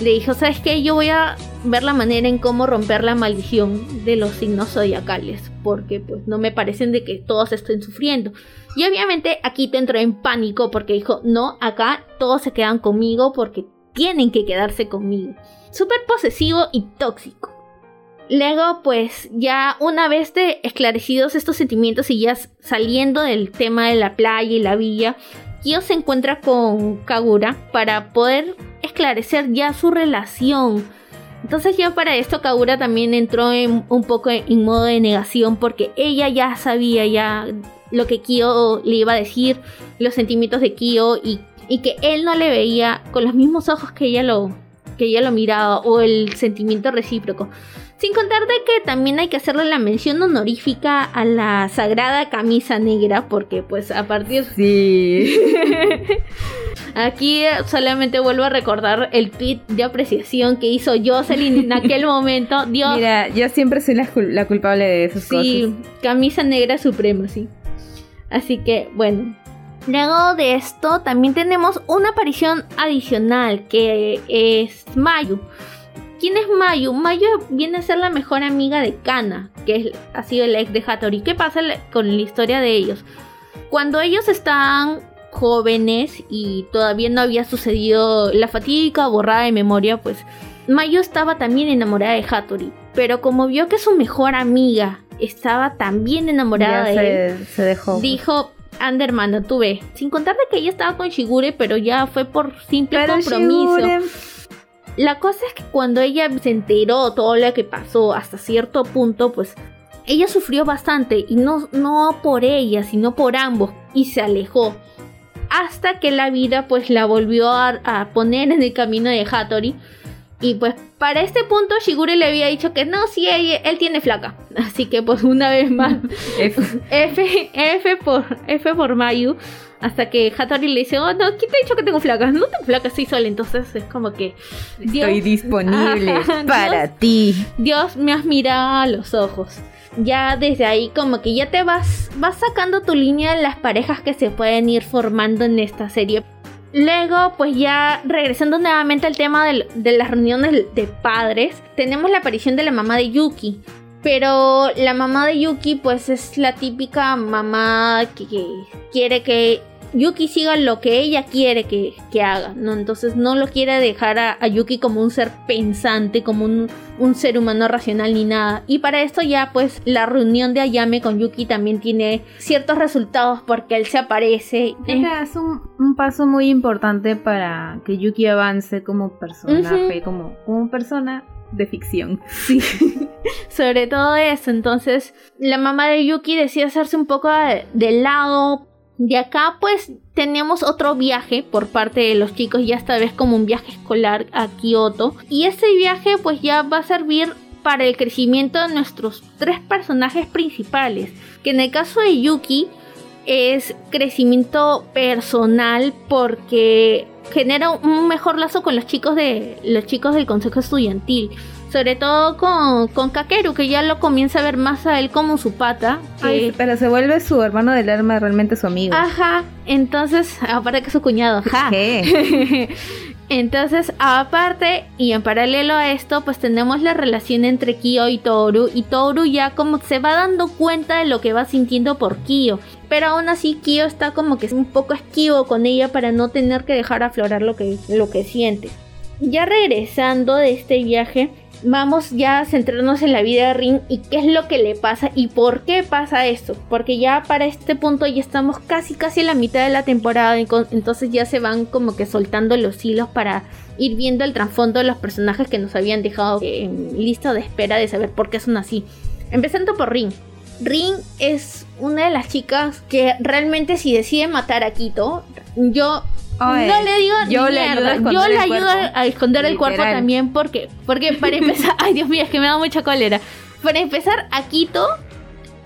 le dijo, ¿sabes qué? Yo voy a ver la manera en cómo romper la maldición de los signos zodiacales, porque pues no me parecen de que todos estén sufriendo. Y obviamente aquí te entró en pánico porque dijo, no, acá todos se quedan conmigo porque tienen que quedarse conmigo. Súper posesivo y tóxico. Luego, pues ya una vez de esclarecidos estos sentimientos y ya saliendo del tema de la playa y la villa, Kyo se encuentra con Kagura para poder esclarecer ya su relación. Entonces ya para esto Kagura también entró en, un poco en, modo de negación porque ella ya sabía ya lo que Kyo le iba a decir, los sentimientos de Kyo y, y que él no le veía con los mismos ojos que ella lo, que ella lo miraba o el sentimiento recíproco. Sin contar de que también hay que hacerle la mención honorífica a la sagrada camisa negra, porque pues a partir... Sí. [LAUGHS] Aquí solamente vuelvo a recordar el tweet de apreciación que hizo Jocelyn en aquel momento. Dios. Mira, yo siempre soy la, culpable de esas cosas. Sí, camisa negra suprema, sí. Así que, bueno. Luego de esto, también tenemos una aparición adicional que es Mayu. ¿Quién es Mayu? Mayu viene a ser la mejor amiga de Kana, que ha sido el ex de Hattori. ¿Qué pasa con la historia de ellos? Cuando ellos están jóvenes y todavía no había sucedido la fatídica borrada de memoria, pues Mayu estaba también enamorada de Hattori. Pero como vio que su mejor amiga estaba también enamorada Ya de él, se, se dejó. dijo, anda hermano, tú ve. Sin contar de que ella estaba con Shigure, pero ya fue por simple Pero compromiso. Shigure- La cosa es que cuando ella se enteró todo lo que pasó hasta cierto punto, pues ella sufrió bastante y no, no por ella, sino por ambos y se alejó. Hasta que la vida pues la volvió a, a poner en el camino de Hattori. Y pues para este punto Shigure le había dicho que no, sí, él, él tiene flaca. Así que pues una vez más [LAUGHS] F. F, F por F por Mayu. Hasta que Hattori le dice, oh no, ¿quién te ha dicho que tengo flacas? No tengo flacas, estoy sola. Entonces es como que Dios, Estoy disponible [LAUGHS] Ajá, para Dios. ti. Dios me has mirado a los ojos. Ya desde ahí como que ya te vas, vas sacando tu línea de las parejas que se pueden ir formando en esta serie. Luego, pues ya regresando nuevamente al tema del- de las reuniones de padres, tenemos la aparición de la mamá de Yuki. Pero la mamá de Yuki pues es la típica mamá que, que quiere que Yuki siga lo que ella quiere que, que haga, ¿no? Entonces no lo quiere dejar a, a Yuki como un ser pensante, como un, un ser humano racional ni nada. Y para esto ya pues la reunión de Ayame con Yuki también tiene ciertos resultados porque él se aparece. Que es un, un paso muy importante para que Yuki avance como personaje, Ujú. como, como persona de ficción. [LAUGHS] Sí, sobre todo eso. Entonces, la mamá de Yuki decide hacerse un poco de, de lado. De acá, pues, tenemos otro viaje por parte de los chicos, ya esta vez como un viaje escolar a Kioto. Y este viaje, pues, ya va a servir para el crecimiento de nuestros tres personajes principales. Que en el caso de Yuki es crecimiento personal porque genera un mejor lazo con los chicos de los chicos del consejo estudiantil sobre todo con, con Kakeru que ya lo comienza a ver más a él como su pata que- Ay, pero se vuelve su hermano del alma, realmente su amigo. ajá entonces aparte que su cuñado ajá ¿Qué? [LAUGHS] Entonces, aparte y en paralelo a esto, pues tenemos la relación entre Kyo y Toru. Y Toru ya como se va dando cuenta de lo que va sintiendo por Kyo. Pero aún así, Kyo está como que un poco esquivo con ella para no tener que dejar aflorar lo que, lo que siente. Ya regresando de este viaje, vamos ya a centrarnos en la vida de Rin y qué es lo que le pasa y por qué pasa esto. Porque ya para este punto ya estamos casi casi en la mitad de la temporada, entonces ya se van como que soltando los hilos para ir viendo el trasfondo de los personajes que nos habían dejado en lista de espera de saber por qué son así. Empezando por Rin. Rin es una de las chicas que realmente si decide matar a Quito, yo Oye, no le digo yo ni le ayudo mierda. a esconder Yo le el ayudo cuerpo. a esconder el cuerpo también porque porque para empezar, [LAUGHS] ay Dios mío, es que me da mucha cólera. Para empezar, a Quito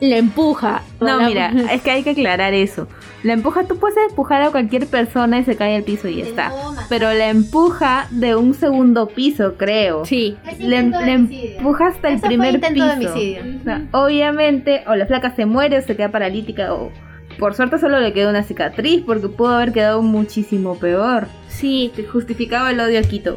le empuja. No, La- mira, [LAUGHS] es que hay que aclarar eso. La empuja, tú puedes empujar a cualquier persona y se cae al piso y ya está. Pero la empuja de un segundo piso, creo. Sí. Le, le empuja hasta el Eso primer piso. de homicidio. O sea, obviamente, o la flaca se muere o se queda paralítica o por suerte solo le quedó una cicatriz porque pudo haber quedado muchísimo peor. Sí. Justificaba el odio a Quito.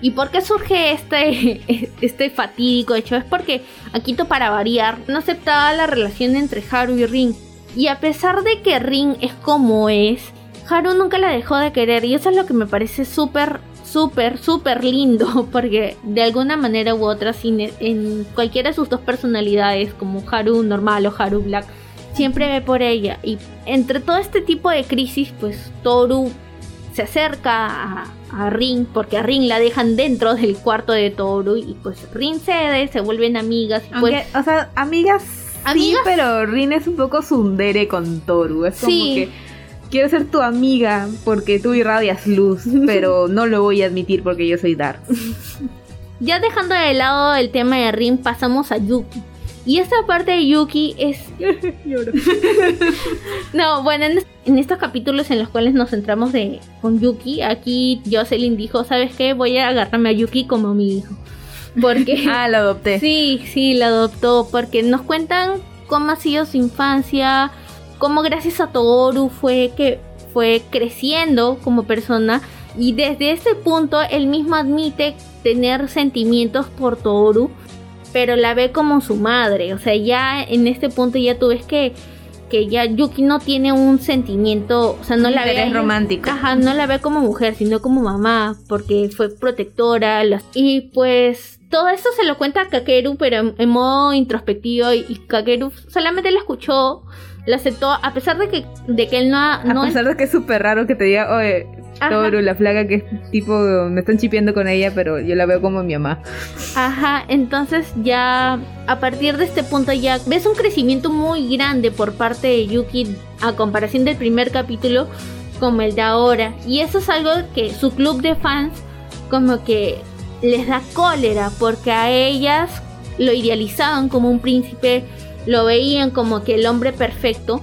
¿Y por qué surge este, [LAUGHS] este fatídico hecho? Es porque Akito, para variar, no aceptaba la relación entre Haru y Rin. Y a pesar de que Rin es como es, Haru nunca la dejó de querer. Y eso es lo que me parece súper, súper, súper lindo. [LAUGHS] Porque de alguna manera u otra, sin- en cualquiera de sus dos personalidades, como Haru normal o Haru black, siempre ve por ella. Y entre todo este tipo de crisis, pues Toru se acerca a, a Rin porque a Rin la dejan dentro del cuarto de Toru y pues Rin cede, se vuelven amigas y Aunque, pues o sea, amigas. Amigas. Sí, pero Rin es un poco sundere con Toru. Es como Sí. que quiero ser tu amiga porque tú irradias luz, [LAUGHS] pero no lo voy a admitir porque yo soy Dark. ya dejando de lado el tema de Rin pasamos a Yuki. Y esta parte de Yuki es... [LAUGHS] no, bueno, en, es- en estos capítulos en los cuales nos centramos de, con Yuki, aquí Jocelyn dijo, ¿sabes qué? Voy a agarrarme a Yuki como mi hijo. Porque... [LAUGHS] Ah, lo adopté. [LAUGHS] Sí, sí, la adoptó porque nos cuentan cómo ha sido su infancia, cómo gracias a Toru fue que fue creciendo como persona y desde ese punto él mismo admite tener sentimientos por Toru, pero la ve como su madre, o sea, ya en este punto ya tú ves que que ya Yuki no tiene un sentimiento, o sea, no la ve Interés a ella- romántico. Ajá, no la ve como mujer, sino como mamá, porque fue protectora. las- Y pues todo esto se lo cuenta a Kakeru, pero en, en modo introspectivo. Y, y Kakeru solamente la escuchó, la aceptó, a pesar de que, de que él no, ha- A no pesar de que es súper raro que te diga, oye. Toru, la flaca que es tipo, me están chipeando con ella, pero yo la veo como mi mamá. Ajá, entonces ya a partir de este punto ya ves un crecimiento muy grande por parte de Yuki a comparación del primer capítulo como el de ahora. Y eso es algo que su club de fans como que les da cólera porque a ellas lo idealizaban como un príncipe, lo veían como que el hombre perfecto.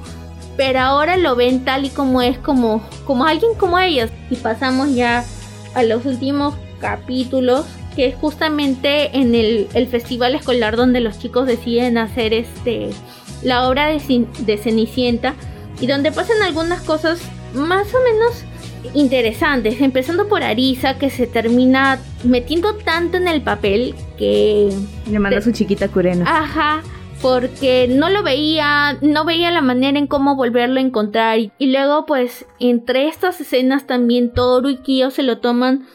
Pero ahora lo ven tal y como es, como, como alguien como ellas. Y pasamos ya a los últimos capítulos que es justamente en el, el festival escolar donde los chicos deciden hacer este la obra de, de Cenicienta y donde pasan algunas cosas más o menos interesantes, empezando por Arisa que se termina metiendo tanto en el papel que Le manda a su chiquita Kureno. Ajá, porque no lo veía, no veía la manera en cómo volverlo a encontrar. Y, luego, pues, entre estas escenas también Toru y Kyo se lo toman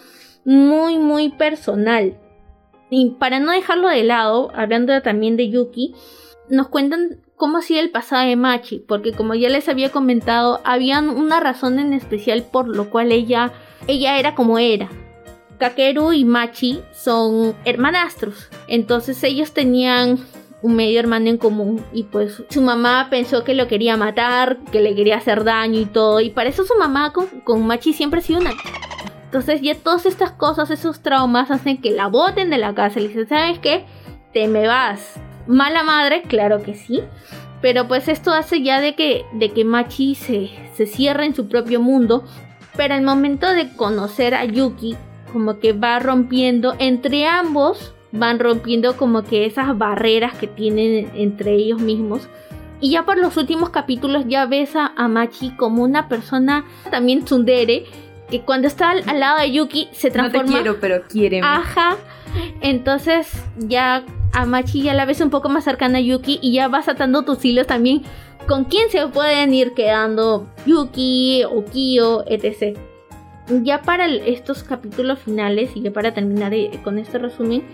muy, muy personal. Y para no dejarlo de lado, hablando también de Yuki, nos cuentan cómo ha sido el pasado de Machi, porque como ya les había comentado, había una razón en especial por lo cual ella, ella era como era. Kakeru y Machi son hermanastros, entonces ellos tenían un medio hermano en común y pues su mamá pensó que lo quería matar, que le quería hacer daño y todo, y para eso su mamá con, con Machi siempre ha sido una... Entonces ya todas estas cosas, esos traumas hacen que la boten de la casa. Le dicen, ¿sabes qué? Te me vas. Mala madre, claro que sí. Pero pues esto hace ya de que, de que Machi se, se cierre en su propio mundo. Pero al momento de conocer a Yuki, como que va rompiendo entre ambos, van rompiendo como que esas barreras que tienen entre ellos mismos. Y ya por los últimos capítulos ya ves a, a Machi como una persona también tsundere, que cuando está al, al lado de Yuki se no te transforma... quiero, pero quiéreme. Ajá. Entonces ya a Machi ya la ves un poco más cercana a Yuki y ya vas atando tus hilos también con quién se pueden ir quedando Yuki o Kyo, etc. Ya para estos capítulos finales y ya para terminar eh, con este resumen,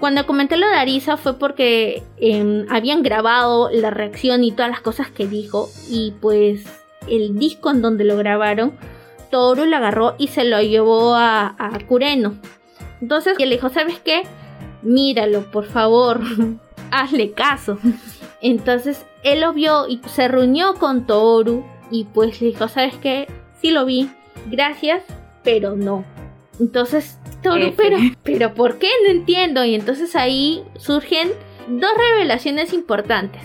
cuando comenté lo de Arisa fue porque em, habían grabado la reacción y todas las cosas que dijo y pues el disco en donde lo grabaron, Toru lo agarró y se lo llevó a, a Kureno. Entonces le dijo, ¿sabes qué? Míralo, por favor, [LAUGHS] hazle caso. Entonces él lo vio y se reunió con Toru y pues le dijo, ¿sabes qué? Sí lo vi, gracias, pero no. Entonces, Toru, F. pero, pero ¿por qué? No entiendo. Y entonces ahí surgen dos revelaciones importantes.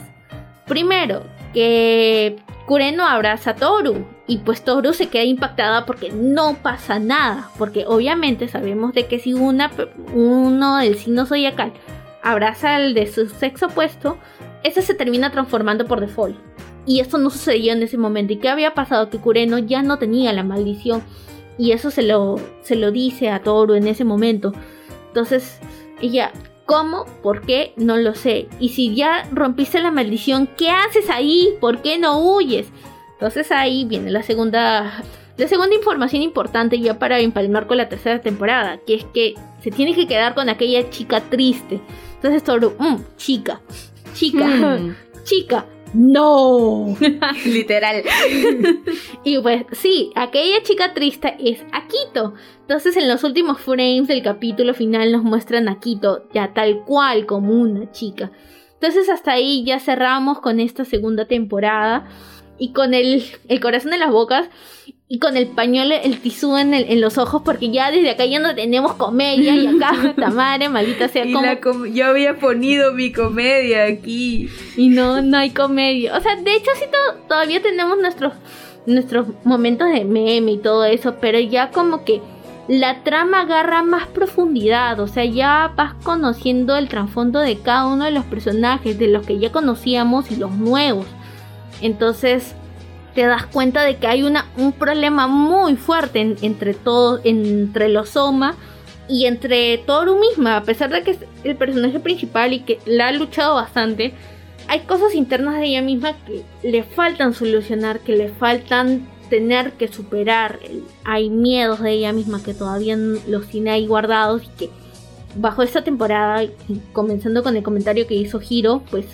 Primero, que Kureno abraza a Toru. Y pues Toru se queda impactada porque no pasa nada. Porque obviamente sabemos de que si una, uno del signo zodiacal abraza al de su sexo opuesto, ese se termina transformando por default. Y esto no sucedió en ese momento. ¿Y qué había pasado? Que Kureno ya no tenía la maldición. Y eso se lo, se lo dice a Toru en ese momento. Entonces, ella, ¿cómo? ¿Por qué? No lo sé. Y si ya rompiste la maldición, ¿qué haces ahí? ¿Por qué no huyes? Entonces ahí viene la segunda, la segunda información importante ya para empalmar con la tercera temporada, que es que se tiene que quedar con aquella chica triste. Entonces Toru, "Mm, chica, chica, Mm. [LAUGHS] chica, no. [LAUGHS] Literal. [LAUGHS] Y pues sí, aquella chica triste es Akito. Entonces en los últimos frames del capítulo final nos muestran a Akito ya tal cual como una chica. Entonces hasta ahí ya cerramos con esta segunda temporada. Y con el, el corazón en las bocas. Y con el pañuelo, el tisú en, el- en los ojos. Porque ya desde acá ya no tenemos comedia. Y acá, [LAUGHS] Tamare, maldita sea, Y como... la com- yo había ponido mi comedia aquí. Y no, no hay comedia. O sea, de hecho sí to- todavía tenemos nuestros, nuestros momentos de meme y todo eso, pero ya como que la trama agarra más profundidad. O sea, ya vas conociendo el trasfondo de cada uno de los personajes, de los que ya conocíamos y los nuevos. Entonces te das cuenta de que hay una, un problema muy fuerte en- entre todos, entre los Soma y entre Toru misma, a pesar de que es el personaje principal y que la ha luchado bastante, hay cosas internas de ella misma que le faltan solucionar, que le faltan tener que superar. Hay miedos de ella misma que todavía los tiene ahí guardados y que bajo esta temporada, comenzando con el comentario que hizo Hiro, pues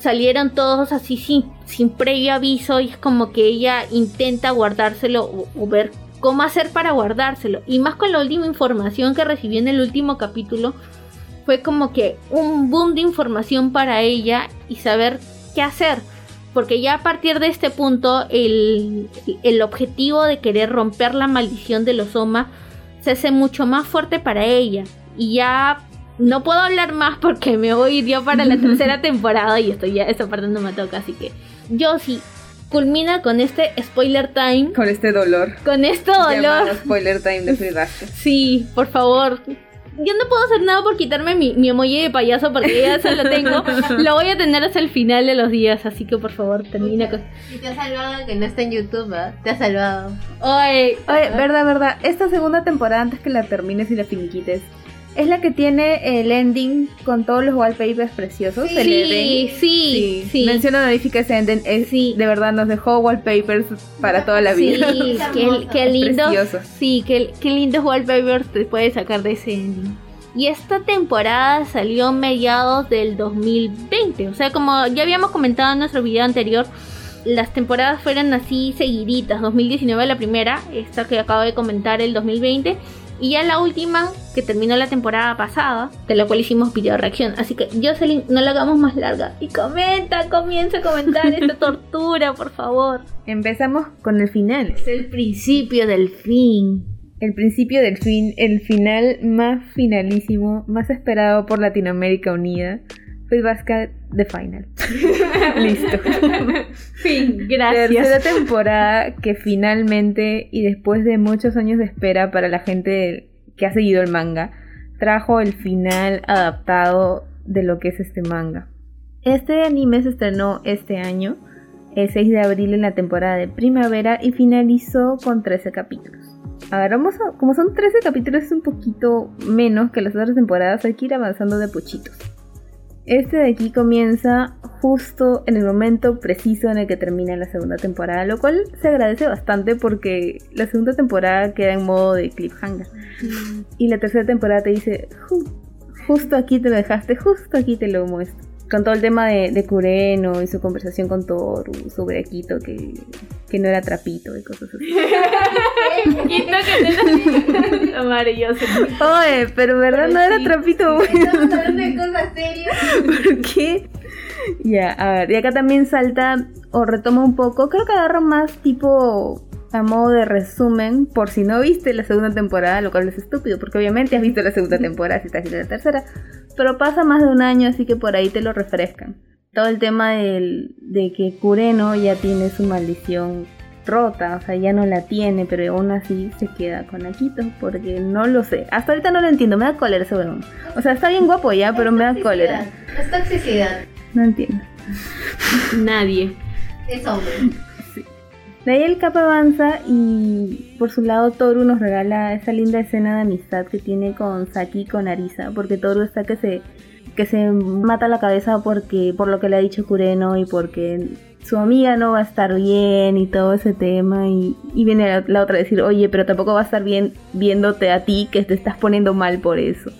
salieron todos así sin, sin previo aviso y es como que ella intenta guardárselo o, ver cómo hacer para guardárselo. Y más con la última información que recibió en el último capítulo, fue como que un boom de información para ella y saber qué hacer. Porque ya a partir de este punto el, el objetivo de querer romper la maldición de los Oma se hace mucho más fuerte para ella. Y ya no puedo hablar más porque me voy yo para la [LAUGHS] tercera temporada y estoy ya, esa parte no me toca, así que yo sí. Culmina con este spoiler time. Con este dolor. Con este dolor. spoiler time de Free [LAUGHS] Sí, por favor. Yo no puedo hacer nada por quitarme mi, mi emoji de payaso porque ya se lo tengo. [LAUGHS] lo voy a tener hasta el final de los días, así que por favor termina con. Y te ha salvado que no está en YouTube, ¿eh? Te ha salvado. Oye, Oye, verdad, verdad. Esta segunda temporada, antes que la termines y la finiquites, es la que tiene el ending con todos los wallpapers preciosos. Sí, sí, sí, sí. Mención honorífica ese ending. sí. De verdad nos dejó wallpapers para toda la vida. Sí, qué, [LAUGHS] qué lindo. Sí, qué, qué lindos wallpapers te puedes sacar de ese ending. Y esta temporada salió mediados del 2020. O sea, como ya habíamos comentado en nuestro video anterior, las temporadas fueron así seguiditas. 2019 la primera, esta que acabo de comentar el 2020. Y ya la última, que terminó la temporada pasada, de la cual hicimos video reacción. Así que Jocelyn, no la hagamos más larga. Y comenta, comienza a comentar [LAUGHS] esta tortura, por favor. Empezamos con el final. Es el principio del fin. El principio del fin, el final más finalísimo, más esperado por Latinoamérica Unida. Fue Basket The Final. [LAUGHS] Listo. fin, gracias. Tercera temporada que finalmente, y después de muchos años de espera para la gente que ha seguido el manga, trajo el final adaptado de lo que es este manga. Este anime se estrenó este año, el 6 de abril en la temporada de primavera y finalizó con 13 capítulos. A ver, vamos a, como son 13 capítulos es un poquito menos que las otras temporadas, hay que ir avanzando de pochitos. Este de aquí comienza justo en el momento preciso en el que termina la segunda temporada, lo cual se agradece bastante porque la segunda temporada queda en modo de cliffhanger. Y la tercera temporada te dice, justo aquí te lo dejaste, justo aquí te lo muestro con todo el tema de, de Kureno y su conversación con Toru sobre Akito que, que no era trapito y cosas así. [LAUGHS] Quito que no era maravilloso. Oye, pero verdad no era trapito, güey. Estamos hablando de cosas serias. ¿Por qué? Ya, a ver, y acá también salta o retoma un poco, creo que agarra más tipo a modo de resumen, por si no viste la segunda temporada, lo cual es estúpido, porque obviamente has visto la segunda temporada si estás viendo la tercera, pero pasa más de un año, así que por ahí te lo refrescan. Todo el tema del, de que Kureno ya tiene su maldición rota, o sea, ya no la tiene, pero aún así se queda con Akito, porque no lo sé. Hasta ahorita no lo entiendo, me da cólera ese weón. O sea, está bien guapo ya, pero me da cólera. Es toxicidad. No entiendo. Nadie. Es hombre. De ahí el cap avanza y por su lado Toru nos regala esa linda escena de amistad que tiene con Saki y con Arisa, porque Toru está que se que se mata la cabeza porque por lo que le ha dicho Kureno y porque su amiga no va a estar bien y todo ese tema y, viene la, otra a decir, oye, pero tampoco va a estar bien viéndote a ti que te estás poniendo mal por eso.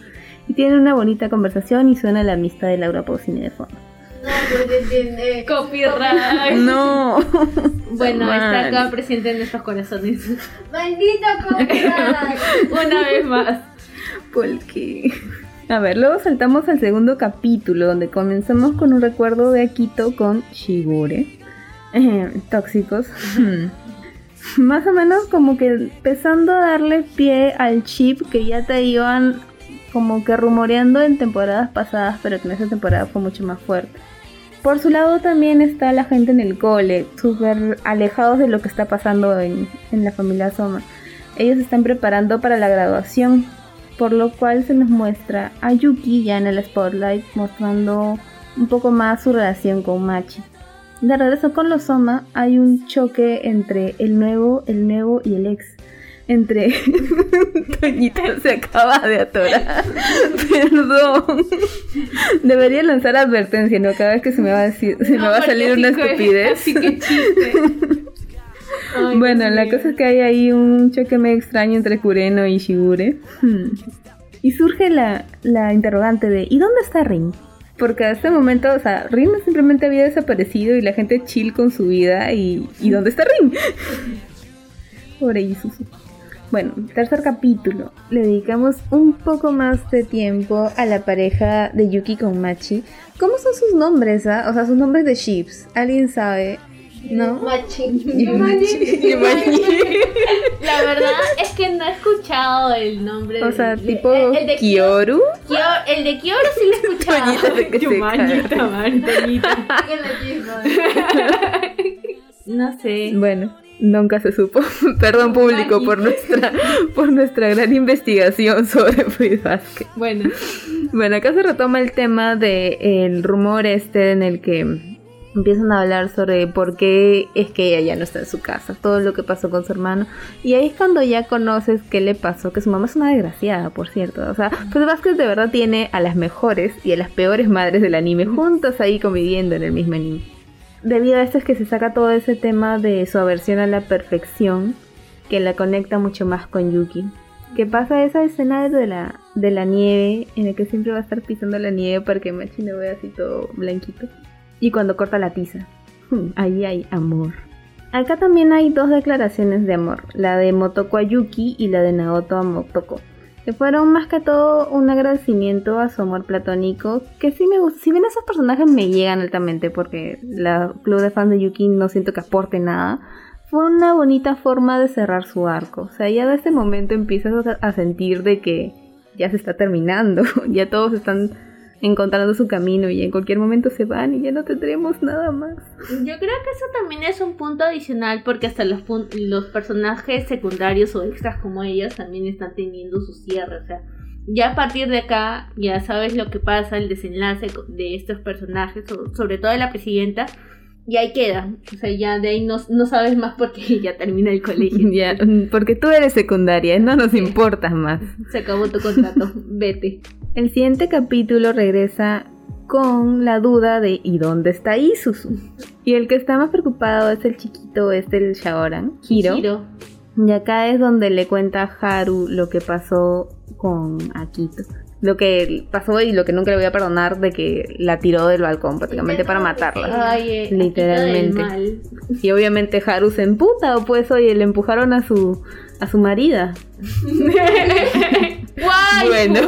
Y tienen una bonita conversación y suena la amistad de Laura Pausini de fondo. No, porque tiene copyright. No. [LAUGHS] Bueno, está acá presente en nuestros corazones. [LAUGHS] Maldito copyright. [LAUGHS] Una vez más. ¿Por qué? A ver, luego saltamos al segundo capítulo donde comenzamos con un recuerdo de Akito con Shigure. Eh, tóxicos. Más o menos como que empezando a darle pie al chip que ya te iban como que rumoreando en temporadas pasadas, pero que en esta temporada fue mucho más fuerte. Por su lado también está la gente en el cole, súper alejados de lo que está pasando en, la familia Soma. Ellos están preparando para la graduación, por lo cual se nos muestra a Yuki ya en el spotlight mostrando un poco más su relación con Machi. De regreso con los Soma hay un choque entre el nuevo, el nuevo y el ex. Entre [LAUGHS] Toñita se acaba de atorar. [LAUGHS] Perdón. Debería lanzar advertencia, ¿no? Cada vez que se me va a decir, se me va a salir una estupidez. sí que chiste. [LAUGHS] Ay, bueno, la mío. cosa es que hay ahí un choque medio extraño entre Kureno y Shigure. Hmm. Y surge la, la interrogante de ¿y dónde está Rin? Porque a este momento, o sea, Rin simplemente había desaparecido y la gente chill con su vida y ¿y dónde está Rin? Pobre Isuzu. Bueno, tercer capítulo. Le dedicamos un poco más de tiempo a la pareja de Yuki con Machi. ¿Cómo son sus nombres, ah? O sea, sus nombres de ships. ¿Alguien sabe? ¿No? Machi. [LAUGHS] La verdad es que no he escuchado el nombre. O sea, del- tipo el, el de Kyoru. Kyo- el de Kyoru sí lo he [LAUGHS] escuchado. Toñita Toñita. [LAUGHS] No sé. Bueno, nunca se supo. [LAUGHS] Perdón público por nuestra, por nuestra gran investigación [LAUGHS] sobre Fruit Basket. Bueno, Bueno, acá se retoma el tema del el rumor este en el que empiezan a hablar sobre por qué es que ella ya no está en su casa, todo lo que pasó con su hermano. Y ahí es cuando ya conoces qué le pasó, que su mamá es una desgraciada, por cierto. O sea, Fruit Basket de verdad tiene a las mejores y a las peores madres del anime juntas ahí conviviendo en el mismo anime. Debido a esto es que se saca todo ese tema de su aversión a la perfección que la conecta mucho más con Yuki. Que pasa esa escena de la, de la nieve, en la que siempre va a estar pisando la nieve para que Machi no vea así todo blanquito. Y cuando corta la tiza. Hmm, ahí hay amor. Acá también hay dos declaraciones de amor, la de Motoko a Yuki y la de Naoto a Motoko, que fueron más que todo un agradecimiento a su amor platónico, que sí me si bien esos personajes me llegan altamente porque la club de fans de Yuki no siento que aporte nada, fue una bonita forma de cerrar su arco, o sea, ya de este momento empiezas a sentir de que ya se está terminando, [LAUGHS] ya todos están encontrando su camino y en cualquier momento se van y ya no tendremos nada más. yo creo que eso también es un punto adicional porque hasta los, los personajes secundarios o extras como ellos también están teniendo su cierre. O sea, ya a partir de acá ya sabes lo que pasa, el desenlace de estos personajes, so- sobre todo de la presidenta. Y ahí queda. O sea, ya de ahí no, no sabes más porque [LAUGHS] ya termina el colegio. [LAUGHS] Ya, porque tú eres secundaria, no nos importas más. Se acabó tu contrato. Vete. El siguiente capítulo regresa con la duda de ¿y dónde está Isuzu? Y el que está más preocupado es el chiquito, este el Shaoran, Hiro. Hiro. Y acá es donde le cuenta a Haru lo que pasó con Akito. Lo que pasó y lo que nunca le voy a perdonar de que la tiró del balcón prácticamente para matarla. Ay, eh, Literalmente. Mal. Y obviamente Haru se emputa, o pues oye, le empujaron a su a su marida. [LAUGHS] ¡Guay! Bueno.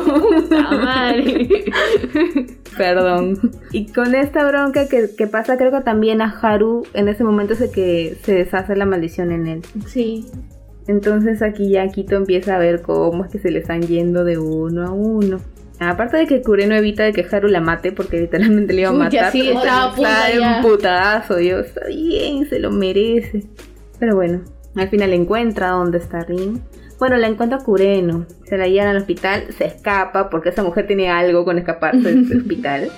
madre. [LAUGHS] Perdón. Y con esta bronca que, que pasa, creo que también a Haru en ese momento es el que se deshace la maldición en él. Sí. Entonces aquí ya Akito empieza a ver cómo es que se le están yendo de uno a uno. Aparte de que Kureno evita de que Haru la mate porque literalmente le iba a matar. sí, estaba a punto ya. emputadazo, yo, está bien, se lo merece. Pero bueno, al final encuentra dónde está Rin. Bueno, la encuentra Kureno. Se la llevan al hospital, se escapa porque esa mujer tiene algo con escaparse del [LAUGHS] hospital.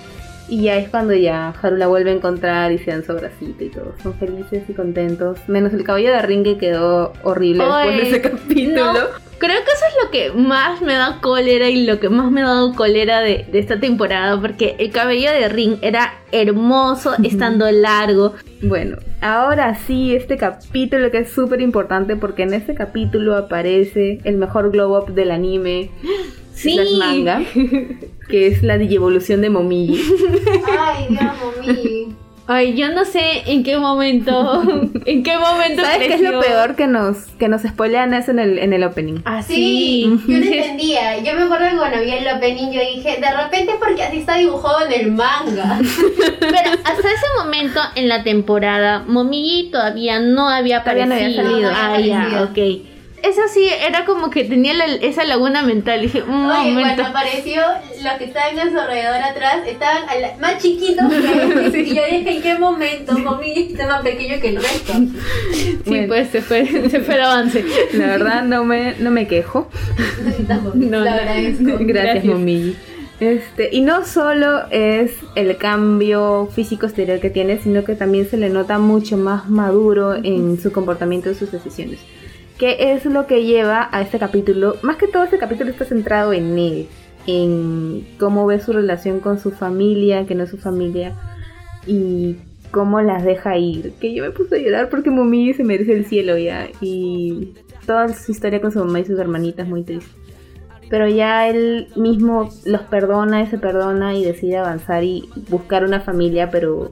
Y ya es cuando ya Haru la vuelve a encontrar y se dan su abracito y todo. Son felices y contentos. Menos el cabello de Rin que quedó horrible después de ese capítulo. no, creo que eso es lo que más me da cólera y lo que más me ha dado cólera de, de esta temporada. Porque el cabello de Ring era hermoso, estando largo. Bueno, ahora sí, este capítulo que es súper importante porque en este capítulo aparece el mejor glow up del anime, [GASPS] Sí. slash manga, que es la digievolución de Momiji. Ay, Dios, mami. Ay, yo no sé en qué momento. [LAUGHS] en qué momento. ¿Sabes qué es lo creció. peor? Que nos, que nos spoilean eso en el, en el opening. Ah, Sí, sí. yo no [LAUGHS] entendía. Yo me acuerdo que cuando vi el opening yo dije, de repente es porque así está dibujado en el manga. [LAUGHS] Pero hasta ese momento en la temporada, Momiji todavía no había Todavía aparecido. no había salido. Ah, ya, ok. Eso sí, era como que tenía la- esa laguna mental. Dije, un Oye, momento. cuando apareció, los que estaban a su alrededor atrás estaban a la- más chiquitos que. [LAUGHS] Y yo dije, ¿en qué momento? Mami está más pequeño que el resto. Sí, Bueno. pues se fue, [LAUGHS] se fue el avance. La verdad no me, no me quejo. [LAUGHS] No, lo no. agradezco. Gracias, Gracias. Momiji. Este, y no solo es el cambio físico exterior que tiene, sino que también se le nota mucho más maduro en su comportamiento y sus decisiones. ¿Qué es lo que lleva a este capítulo? Más que todo este capítulo está centrado en él, en cómo ve su relación con su familia, que no es su familia, y cómo las deja ir. Que yo me puse a llorar porque Mumi se merece el cielo ya, y toda su historia con su mamá y sus hermanitas muy triste. Pero ya él mismo los perdona y se perdona y decide avanzar y buscar una familia, pero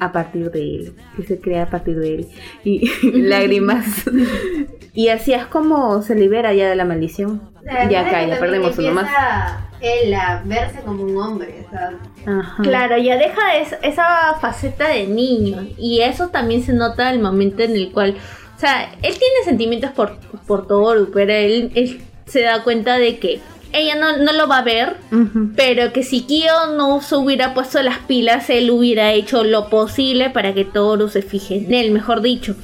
a partir de él, que se crea a partir de él. Y [LAUGHS] lágrimas. y así es como se libera ya de la maldición. ya acá, ya perdemos uno más. Él a verse como un hombre, Claro, ya deja esa faceta de niño. Y eso también se nota el momento en el cual. O sea, él tiene sentimientos por, por Toru, pero él, él se da cuenta de que ella no, lo va a ver, pero que si Kyo no se hubiera puesto las pilas, él hubiera hecho lo posible para que Toru se fije en él, mejor dicho.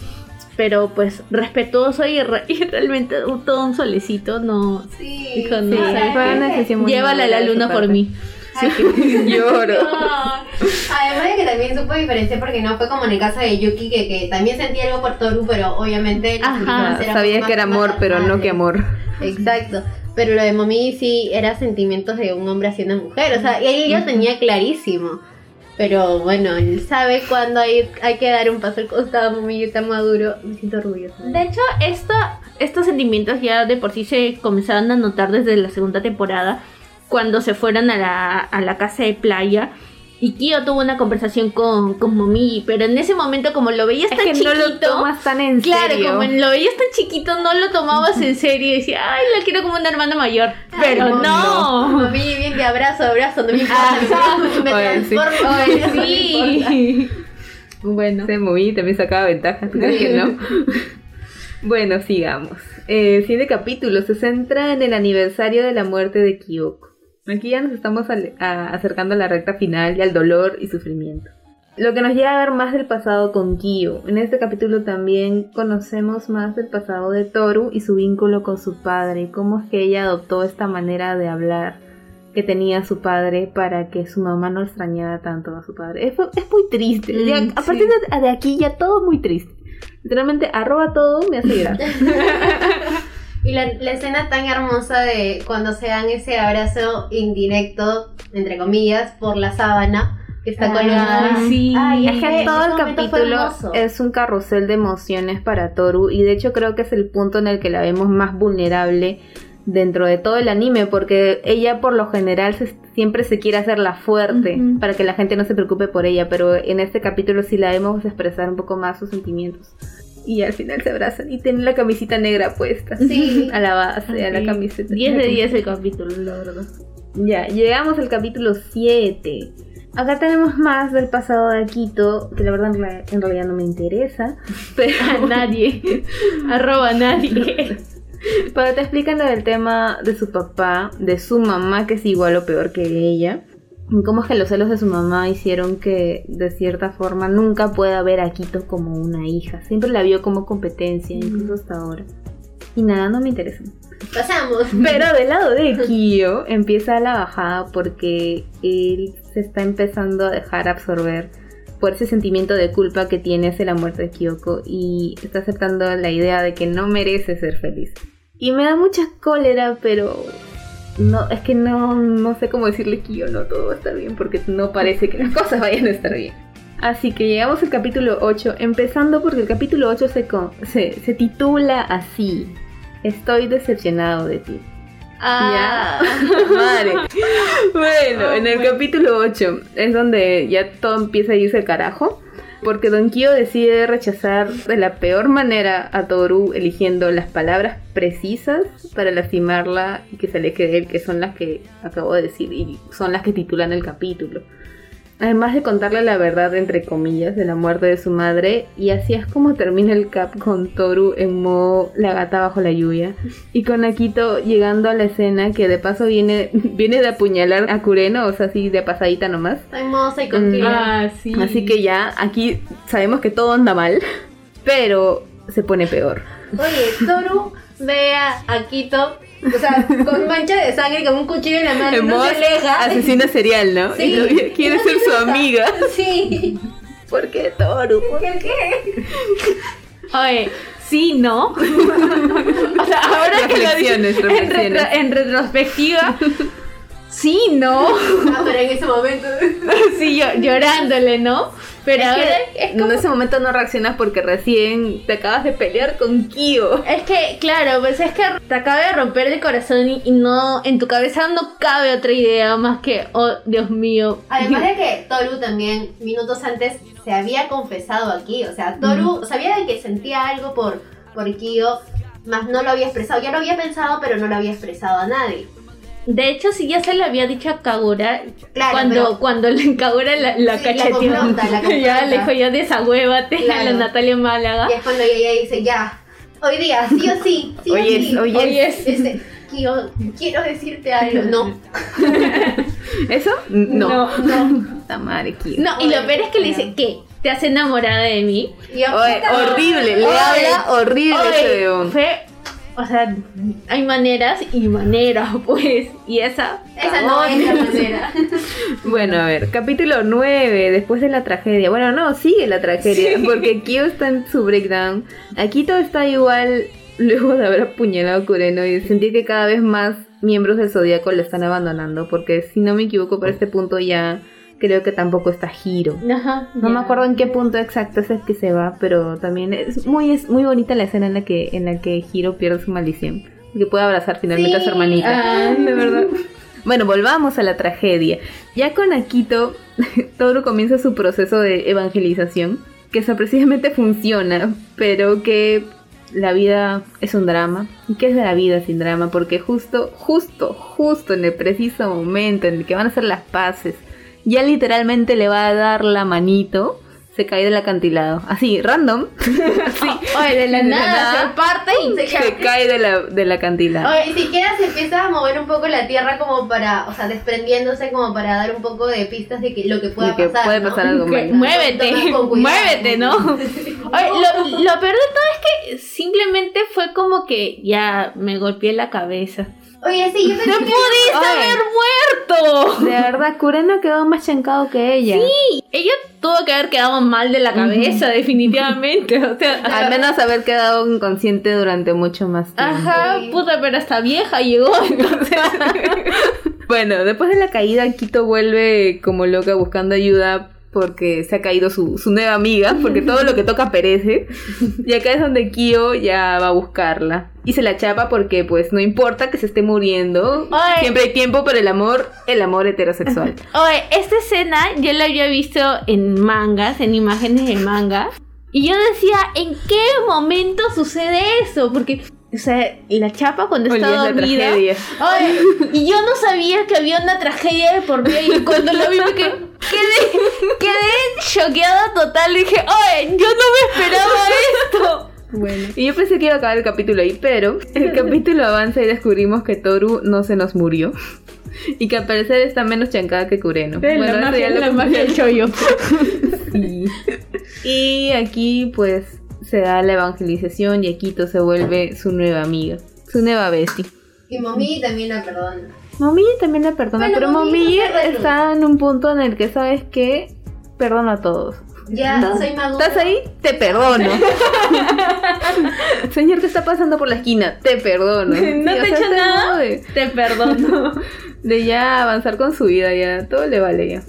Pero pues respetuoso y, [LAUGHS] realmente todo un solecito no sí, dijo no, llévala a la luna por mí. Sí, [LAUGHS] lloro. Además de que también supo diferenciar porque no fue como en el caso de Yuki que, que también sentía algo por Toru, pero obviamente sabía que era amor, pero no que amor. Exacto. Pero lo de Mommy sí era sentimientos de un hombre hacia una mujer. O sea, y él ya tenía clarísimo. Pero bueno, él sabe cuando hay, hay que dar un paso al costado, Mommy está maduro. Me siento orgullosa. De hecho, esto, estos sentimientos ya de por sí se comenzaron a notar desde la segunda temporada. Cuando se fueron a la, a la casa de playa y Kyo tuvo una conversación con, con Momiji, pero en ese momento como lo veías tan chiquito... no lo tomas tan en claro, serio. Claro, como lo veías tan chiquito no lo tomabas en serio y decías, ay, la quiero como una hermana mayor. pero no. no. Momiji bien de abrazo, abrazo, no me importa. me transformo, sí. Bueno. Se moví también sacaba ventaja, ¿tú crees que no? bueno, sigamos. El siguiente capítulo se centra en el aniversario de la muerte de Kyoko. Aquí ya nos estamos acercando a la recta final y al dolor y sufrimiento. Lo que nos lleva a ver más del pasado con Kyo. En este capítulo también conocemos más del pasado de Toru y su vínculo con su padre, cómo es que ella adoptó esta manera de hablar que tenía su padre para que su mamá no extrañara tanto a su padre. Es, es muy triste. Mm, a partir de, de, aquí ya todo muy triste. Literalmente arroba todo me hace llorar. [LAUGHS] Y la, escena tan hermosa de cuando se dan ese abrazo indirecto, entre comillas, por la sábana que está colgada. Sí. es que todo el capítulo es un carrusel de emociones para Toru y de hecho creo que es el punto en el que la vemos más vulnerable dentro de todo el anime porque ella por lo general siempre se quiere hacer la fuerte para que la gente no se preocupe por ella, pero en este capítulo sí la vemos expresar un poco más sus sentimientos y al final se abrazan y tienen la camisita negra puesta. Sí. A la base, a la camiseta. 10 de 10 el capítulo, la verdad. Ya, llegamos al capítulo 7. Acá tenemos más del pasado de Akito, que la verdad en realidad no me interesa. [LAUGHS] Pero a nadie. [LAUGHS] Arroba a nadie. Pero te explican del tema de su papá, de su mamá, que es igual o peor que ella cómo es que los celos de su mamá hicieron que de cierta forma nunca pueda ver a Quito como una hija. Siempre la vio como competencia, incluso hasta ahora. Y nada, no me interesa. Pasamos. [LAUGHS] Pero del lado de [LAUGHS] Kyo empieza la bajada porque él se está empezando a dejar absorber por ese sentimiento de culpa que tiene hacia la muerte de Kyoko y está aceptando la idea de que no merece ser feliz. Y me da mucha cólera, pero no, es que no, no sé cómo decirle que yo no todo va a estar bien porque no parece que las [LAUGHS] cosas vayan a estar bien. Así que llegamos al capítulo 8, empezando porque el capítulo 8 se, se, se titula así. Estoy decepcionado de ti. Ah, [LAUGHS] madre. Bueno, en el capítulo 8 es donde ya todo empieza a irse al carajo porque Don Kyo decide rechazar de la peor manera a Toru eligiendo las palabras precisas para lastimarla y que se le quede que son las que acabo de decir y son las que titulan el capítulo. Además de contarle la verdad, entre comillas, de la muerte de su madre, y así es como termina el cap con Toru en modo la gata bajo la lluvia, y con Akito llegando a la escena que de paso viene, [LAUGHS] viene de apuñalar a Kureno, o sea, así de pasadita nomás. Hermosa y contigo. Ah, sí. Así que ya aquí sabemos que todo anda mal, pero se pone peor. Oye, Toru ve a Akito o sea, con mancha de sangre, con un cuchillo en la mano, no se aleja. Asesina serial, ¿no? Sí. quiere ser su amiga. Sí. ¿Por qué Toru? ¿Por qué? Oye, sí, no. [LAUGHS] o sea, ahora que lo dices Reflexiones, en, retro- en retrospectiva, sí, no. Ah, pero en ese momento. [LAUGHS] sí, yo, llorándole, ¿no? Pero Es ahora que es como en ese momento no reaccionas porque recién te acabas de pelear con Kyo. Es que, claro, pues es que te acaba de romper el corazón y, y no, en tu cabeza no cabe otra idea más que, oh, Dios mío. Además [LAUGHS] de que Toru también, minutos antes, se había confesado aquí. O sea, Toru sabía de que sentía algo por, por Kyo, más no lo había expresado. Ya lo había pensado, pero no lo había expresado a nadie. De hecho, si ya se lo había dicho a Kagura, Claro, cuando, pero- cuando le Kagura la, la Sí, la cacheteó. confronta, la confronta. [LAUGHS] ya le dijo, ya desahuévate a la Natalia Málaga. Y es cuando ella dice, ya, hoy día, sí o sí, sí Hoy o es, sí. hoy Hoy es. es. Este, quiero decirte algo. [LAUGHS] No. [LAUGHS] ¿Eso? No. No, no. Puta madre, Kyo. No, y lo peor es que le dice, ¿qué? ¿Te has enamorada de mí? Y yo, Oye, puta, horrible, le habla horrible Oye, ese fue, o sea, hay maneras y maneras, [LAUGHS] pues. Y esa. Esa no es la manera. [LAUGHS] Bueno, a ver, capítulo 9, después de la tragedia. Bueno, no, sigue la tragedia, porque Kyo está en su breakdown. Aquí todo está igual luego de haber apuñalado a Kureno y sentir que cada vez más miembros del Zodíaco le están abandonando, porque si no me equivoco, por este punto ya creo que tampoco está Hiro. Ajá. No me acuerdo en qué punto exacto es el que se va, pero también es muy, es muy bonita la escena en la que, en la que Hiro pierde su maldición. Que puede abrazar finalmente a su hermanita. Ay, [LAUGHS] de verdad. Bueno, volvamos a la tragedia. Ya con Akito, [LAUGHS] Toru comienza su proceso de evangelización, que sorpresivamente funciona, pero que la vida es un drama. ¿Y qué es de la vida sin drama? Porque justo, justo, justo en el preciso momento en el que van a hacer las paces, ya literalmente le va a dar la manito, se cae del acantilado. Así, random. [LAUGHS] Así, Oye, de la De nada, nada. se parte y Se se cae de la, del acantilado. Oye, ni siquiera se empieza a mover un poco la tierra como para, o sea, desprendiéndose como para dar un poco de pistas de que lo que pueda que pasar. puede ¿no? pasar algo malo. muévete, muévete, ¿no? [LAUGHS] Oye, lo, lo peor de todo es que simplemente fue como que ya me golpeé la cabeza. Oye, sí, yo pensé ¡No que... pudiste Oye. haber muerto! De verdad, Kureno quedó más chancado que ella. Ella tuvo que haber quedado mal de la cabeza, definitivamente. O sea, Al menos haber quedado inconsciente durante mucho más tiempo. Ajá, Sí. puta, pero hasta vieja llegó, [LAUGHS] entonces. [LAUGHS] Bueno, después de la caída, Quito vuelve como loca buscando ayuda porque se ha caído su, su nueva amiga, porque todo lo que toca perece. Y acá es donde Kyo ya va a buscarla. Y se la chapa porque pues no importa que se esté muriendo. Ay. Siempre hay tiempo para el amor, el amor heterosexual. [LAUGHS] Oye, esta escena yo la había visto en mangas, en imágenes de manga. Y yo decía, ¿en qué momento sucede eso? Porque, o sea, la chapa cuando Oye, está es la dormida. y yo no sabía que había una tragedia de por medio. Y cuando lo vi, me quedé, quedé, choqueada total. Y dije, oye, yo no me esperaba esto. Bueno, y yo pensé que iba a acabar el capítulo ahí, pero el capítulo avanza y descubrimos que Toru no se nos murió. [LAUGHS] Y que al parecer está menos chancada que Kureno. la eso magia, ya lo la magia del chollo. [LAUGHS] Sí. Y aquí pues se da la evangelización y Akito se vuelve su nueva amiga, su nueva bestie. Y Mommy también la perdona. Momiji también la perdona, Bueno, pero Momiji Momiji no está en un punto en el que sabes que perdona a todos. Ya ¿No? soy maduro. ¿Estás ahí? Te perdono. [LAUGHS] Señor que está pasando por la esquina, te perdono. [LAUGHS] ¿No Sí, te he hecho nada? De, Te perdono. de ya avanzar con su vida, ya todo le vale ya.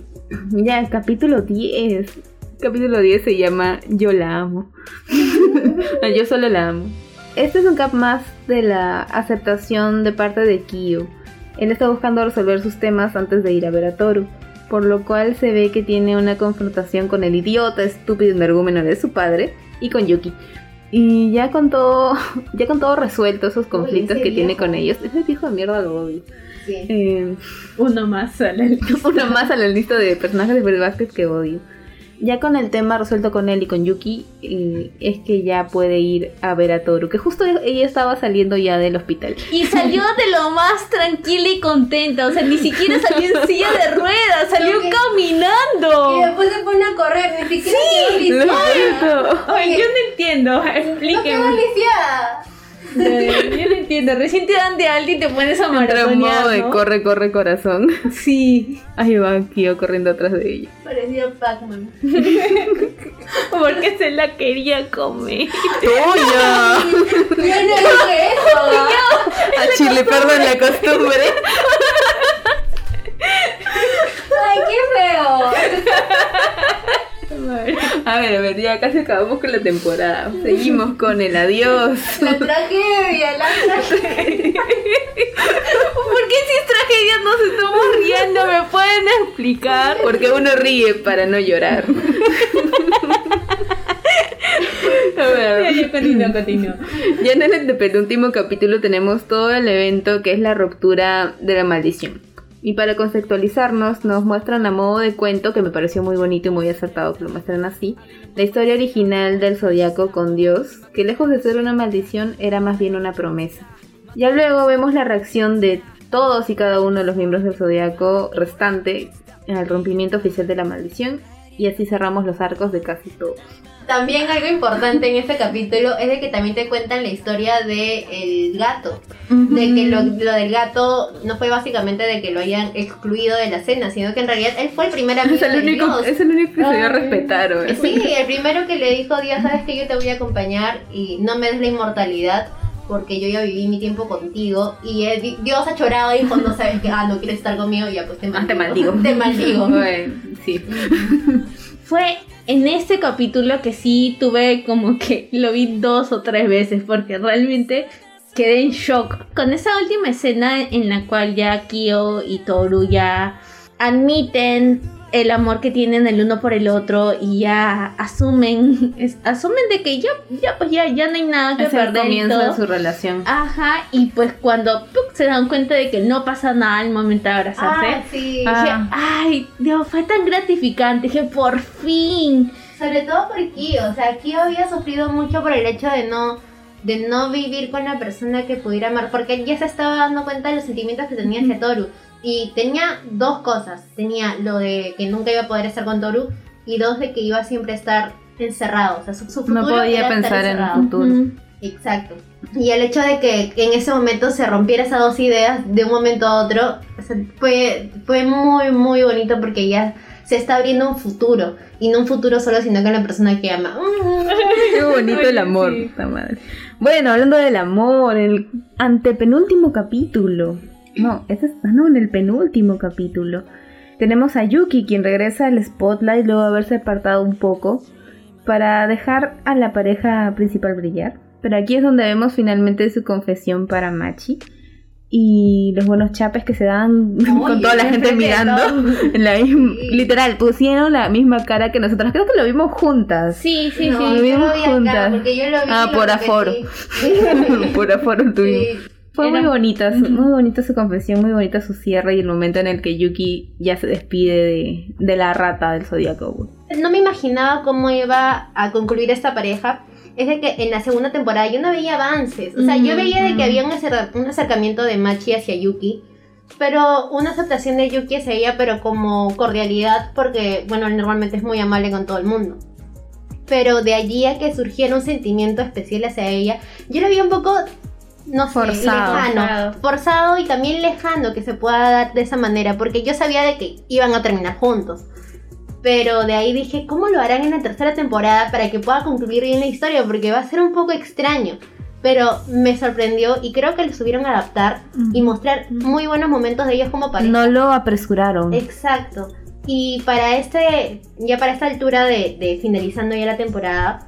Ya, capítulo 10. Capítulo 10 se llama Yo la amo. [LAUGHS] Yo solo la amo. Este es un cap más de la aceptación de parte de Kyo. Él está buscando resolver sus temas antes de ir a ver a Toru, por lo cual se ve que tiene una confrontación con el idiota estúpido energúmeno de su padre y con Yuki. Y ya con todo, [LAUGHS] ya con todo resuelto esos conflictos ese que tiene con ellos, ese viejo de mierda lo odio. Sí. Eh, Uno más a la [LAUGHS] una más a la lista de personajes de Basket que odio. Ya con el tema resuelto con él y con Yuki, eh, es que ya puede ir a ver a Toru, que justo ella estaba saliendo ya del hospital. Y salió [LAUGHS] de lo más tranquila y contenta. O sea, ni siquiera salió en [LAUGHS] silla de ruedas, salió que- caminando. Y después se pone a correr, ni siquiera quedó Lo lisiada. Ay, yo no entiendo. No quedó Explíqueme. Yo no entiendo. Recién te dan de alta y te pones a maratonear, de ¿no? corre, corre, corazón. Sí. Ahí va Kyo corriendo atrás de ella. Parecía Pac-Man. [LAUGHS] Porque se la quería comer. ¡Tuya! Yo no dije eso. [LAUGHS] A Chile, perdón la costumbre. Ay, qué feo. [LAUGHS] [LAUGHS] A ver, a ver, ya casi acabamos con la temporada. Seguimos con el adiós. [LAUGHS] La tragedia, la tragedia. ¿Por qué si es tragedia nos estamos riendo? ¿Me pueden explicar? Porque uno ríe para no llorar. [LAUGHS] A ver, Ya, continúo, continúo. ya en el penúltimo capítulo tenemos todo el evento que es la ruptura de la maldición. Y para conceptualizarnos, nos muestran a modo de cuento, que me pareció muy bonito y muy acertado que lo muestran así, la historia original del zodiaco con Dios, que lejos de ser una maldición era más bien una promesa. Ya luego vemos la reacción de todos y cada uno de los miembros del zodiaco restante al rompimiento oficial de la maldición, y así cerramos los arcos de casi todos. También algo importante en este capítulo es de que también te cuentan la historia del el gato. De que lo, lo del gato no fue básicamente de que lo hayan excluido de la cena, sino que en realidad él fue el primer amigo Es el de único, Dios. es el único que se dio a Ay. respetar. Sí, el primero que le dijo Dios, sabes que yo te voy a acompañar y no me des la inmortalidad porque yo ya viví mi tiempo contigo y él di- Dios ha chorado y dijo, no sabes que, ah, no quieres estar conmigo, ya pues te Ah, maldigo. te maldigo. [LAUGHS] te maldigo. Bueno, sí. Fue en este capítulo que sí tuve como que lo vi dos o tres veces porque realmente quedé en shock. Con esa última escena en la cual ya Kyo y Toru ya admiten el amor que tienen el uno por el otro y ya asumen es- asumen de que ya ya pues ya ya no hay nada que Es el perder y comienzo todo. de su relación. Ajá, y pues cuando ¡puc! se dan cuenta de que no pasa nada al momento de abrazarse, Ah, sí. Ah. dije, ay, Dios, fue tan gratificante, dije, por fin. Sobre todo por Kyo, o sea, Kyo había sufrido mucho por el hecho de no de no vivir con la persona que pudiera amar, porque él ya se estaba dando cuenta de los sentimientos que tenía hacia Toru. Y tenía dos cosas, tenía lo de que nunca iba a poder estar con Toru y dos de que iba siempre a estar encerrado, o sea, su, su futuro No podía era estar pensar en el encerrado. futuro. Exacto. Y el hecho de que en ese momento se rompiera esas dos ideas de un momento a otro o sea, fue, fue muy, muy bonito porque ya se está abriendo un futuro. Y no un futuro solo, sino con la persona que ama. [LAUGHS] Qué bonito el amor, sí. puta madre. Bueno, hablando del amor, el antepenúltimo capítulo. No, este es, ah, no, en el penúltimo capítulo. Tenemos a Yuki, quien regresa al spotlight luego de haberse apartado un poco para dejar a la pareja principal brillar. Pero aquí es donde vemos finalmente su confesión para Machi. Y los buenos chapes que se dan con toda la gente mirando. En la misma- literal, pusieron la misma cara que nosotros. Creo que lo vimos juntas. Sí, sí, No, sí. lo yo vimos lo vi acá, juntas. porque yo lo vi Ah, por aforo. [LAUGHS] [LAUGHS] Por aforo tuvimos. Sí. Fue muy bonita, su- muy bonita su confesión, muy bonita su cierre y el momento en el que Yuki ya se despide de, de la rata del zodiaco. No me imaginaba cómo iba a concluir esta pareja. Es de que en la segunda temporada yo no veía avances. O sea, yo veía de que había un, acer- un acercamiento de Machi hacia Yuki. Pero una aceptación de Yuki hacia ella, pero como cordialidad, porque, bueno, él normalmente es muy amable con todo el mundo. Pero de allí a que surgiera un sentimiento especial hacia ella, yo lo vi un poco, no sé, Forzado. lejano. Forzado. Forzado y también lejano que se pueda dar de esa manera, porque yo sabía de que iban a terminar juntos. Pero de ahí dije, ¿cómo lo harán en la tercera temporada para que pueda concluir bien la historia? Porque va a ser un poco extraño. Pero me sorprendió y creo que lo subieron a adaptar y mostrar muy buenos momentos de ellos como pareja. No lo apresuraron. Exacto. Y para este, ya para esta altura de, de finalizando ya la temporada,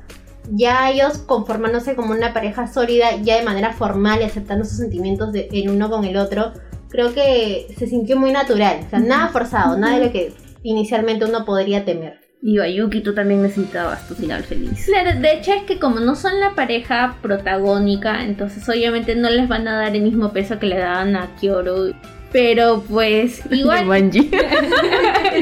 ya ellos conformándose como una pareja sólida, ya de manera formal y aceptando sus sentimientos de, el uno con el otro, creo que se sintió muy natural. O sea, nada forzado, nada de lo que inicialmente uno podría temer. Y a Yuki, tú también necesitabas tu final feliz. Claro, de hecho es que como no son la pareja protagónica, entonces obviamente no les van a dar el mismo peso que le daban a Kyoru. Pero pues [LAUGHS] igual, [LAUGHS]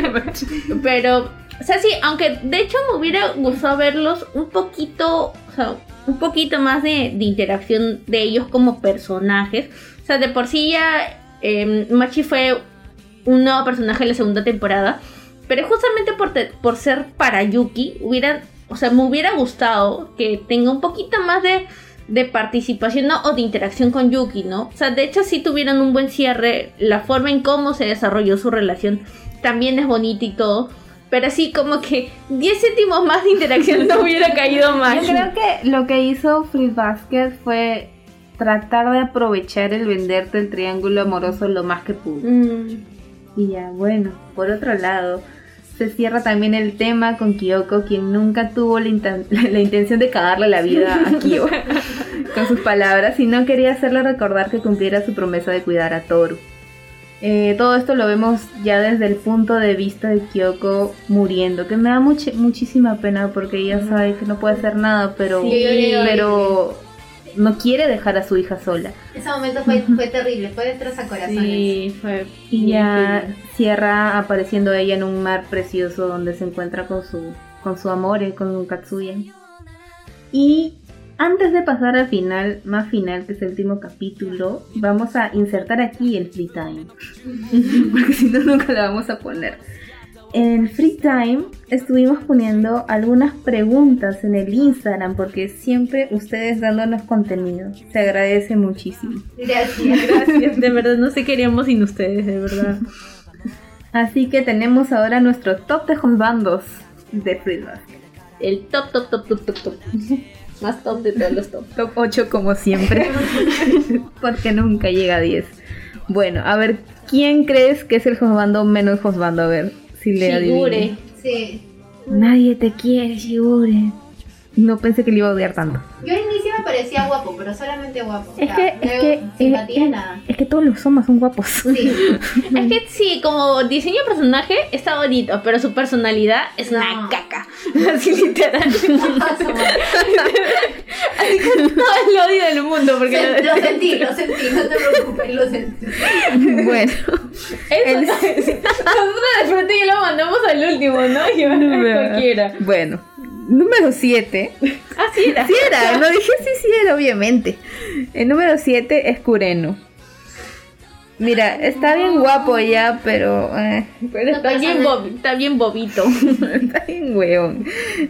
[LAUGHS] pero, sea, sí, aunque de hecho me hubiera gustado verlos un poquito, o sea, un poquito más de, interacción de ellos como personajes. O sea, de por sí ya eh, Machi fue un nuevo personaje en la segunda temporada. Pero justamente por, ser para Yuki, hubiera, o sea, me hubiera gustado que tenga un poquito más de, participación ¿no? o de interacción con Yuki, ¿no? O sea, de hecho sí tuvieron un buen cierre, la forma en cómo se desarrolló su relación también es bonita y todo, pero así como que 10 céntimos más de interacción no hubiera caído más. Yo creo que lo que hizo Free Basket fue tratar de aprovechar el venderte el triángulo amoroso lo más que pudo. Mm, Y ya, bueno, por otro lado, se cierra también el tema con Kyoko, quien nunca tuvo la, inten- [LAUGHS] la intención de cagarle la vida a Kyo [LAUGHS] con sus palabras, y no quería hacerle recordar que cumpliera su promesa de cuidar a Toru. Eh, todo esto lo vemos ya desde el punto de vista de Kyoko muriendo, que me da muchi- muchísima pena porque ella sabe que no puede hacer nada, pero, Sí, pero no quiere dejar a su hija sola. Ese momento fue, fue terrible, fue detrás a corazones. sí, fue Y ya cierra apareciendo ella en un mar precioso donde se encuentra con su, con su amor, con Katsuya. Y antes de pasar al final, más final, que es el último capítulo, vamos a insertar aquí el free time. [LAUGHS] Porque si no, nunca la vamos a poner. En el free time estuvimos poniendo algunas preguntas en el Instagram porque siempre ustedes dándonos contenido. Se agradece muchísimo. Gracias. Gracias, de verdad, no sé qué haríamos sin ustedes, de verdad. Así que tenemos ahora nuestro top de bandos de Free. El top, top, top, top, top, top. [LAUGHS] Más top de todos los top. Top 8 como siempre. [LAUGHS] Porque nunca llega a 10. Bueno, a ver, ¿quién crees que es el Josbando menos Josbando? A ver si le Shigure. Sí. Nadie te quiere, Shigure. No pensé que le iba a odiar tanto. Yo al inicio me parecía guapo, pero solamente guapo. Es O que, es que, simpatía, eh, eh, nada. es que todos los hombres son guapos. Sí. [LAUGHS] Es que sí, como diseño de personaje está bonito, pero su personalidad es una caca. [LAUGHS] Así literal. [LAUGHS] Así con todo el odio del mundo, porque Se- lo- lo sentí, lo sentí, no te preocupes, lo sentí. [LAUGHS] bueno, Eso, nosotros de frente ya lo mandamos al último, ¿no? Y van a cualquiera. bueno. Número 7. Ah, sí era. Sí era, no dije sí, sí era, obviamente. El número 7 es Kureno. Mira, está bien guapo ya, pero eh, Pero está bien, está bien bobito. [LAUGHS] está bien weón.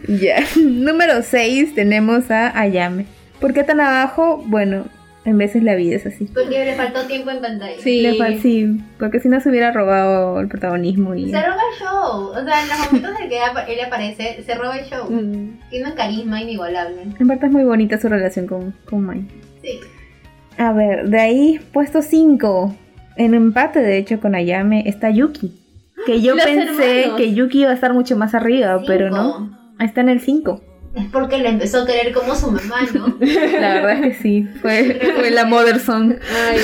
Ya. Número 6 tenemos a Ayame. ¿Por qué tan abajo? Bueno, en veces la vida es así. Porque le faltó tiempo en pantalla. Sí. Le fal- sí, porque si no se hubiera robado el protagonismo y... Se roba el show. O sea, en los momentos en que él aparece, se roba el show. Mm. Tiene un carisma inigualable. En parte es muy bonita su relación con, con Mai. Sí. A ver, de ahí puesto 5. En empate, de hecho, con Ayame está Yuki. Que yo pensé hermanos. que Yuki iba a estar mucho más arriba, pero no. Está en el 5. Es porque le empezó a querer como su mamá, ¿no? [LAUGHS] La verdad es que sí. Fue, fue la Mother Song. Ay, [LAUGHS]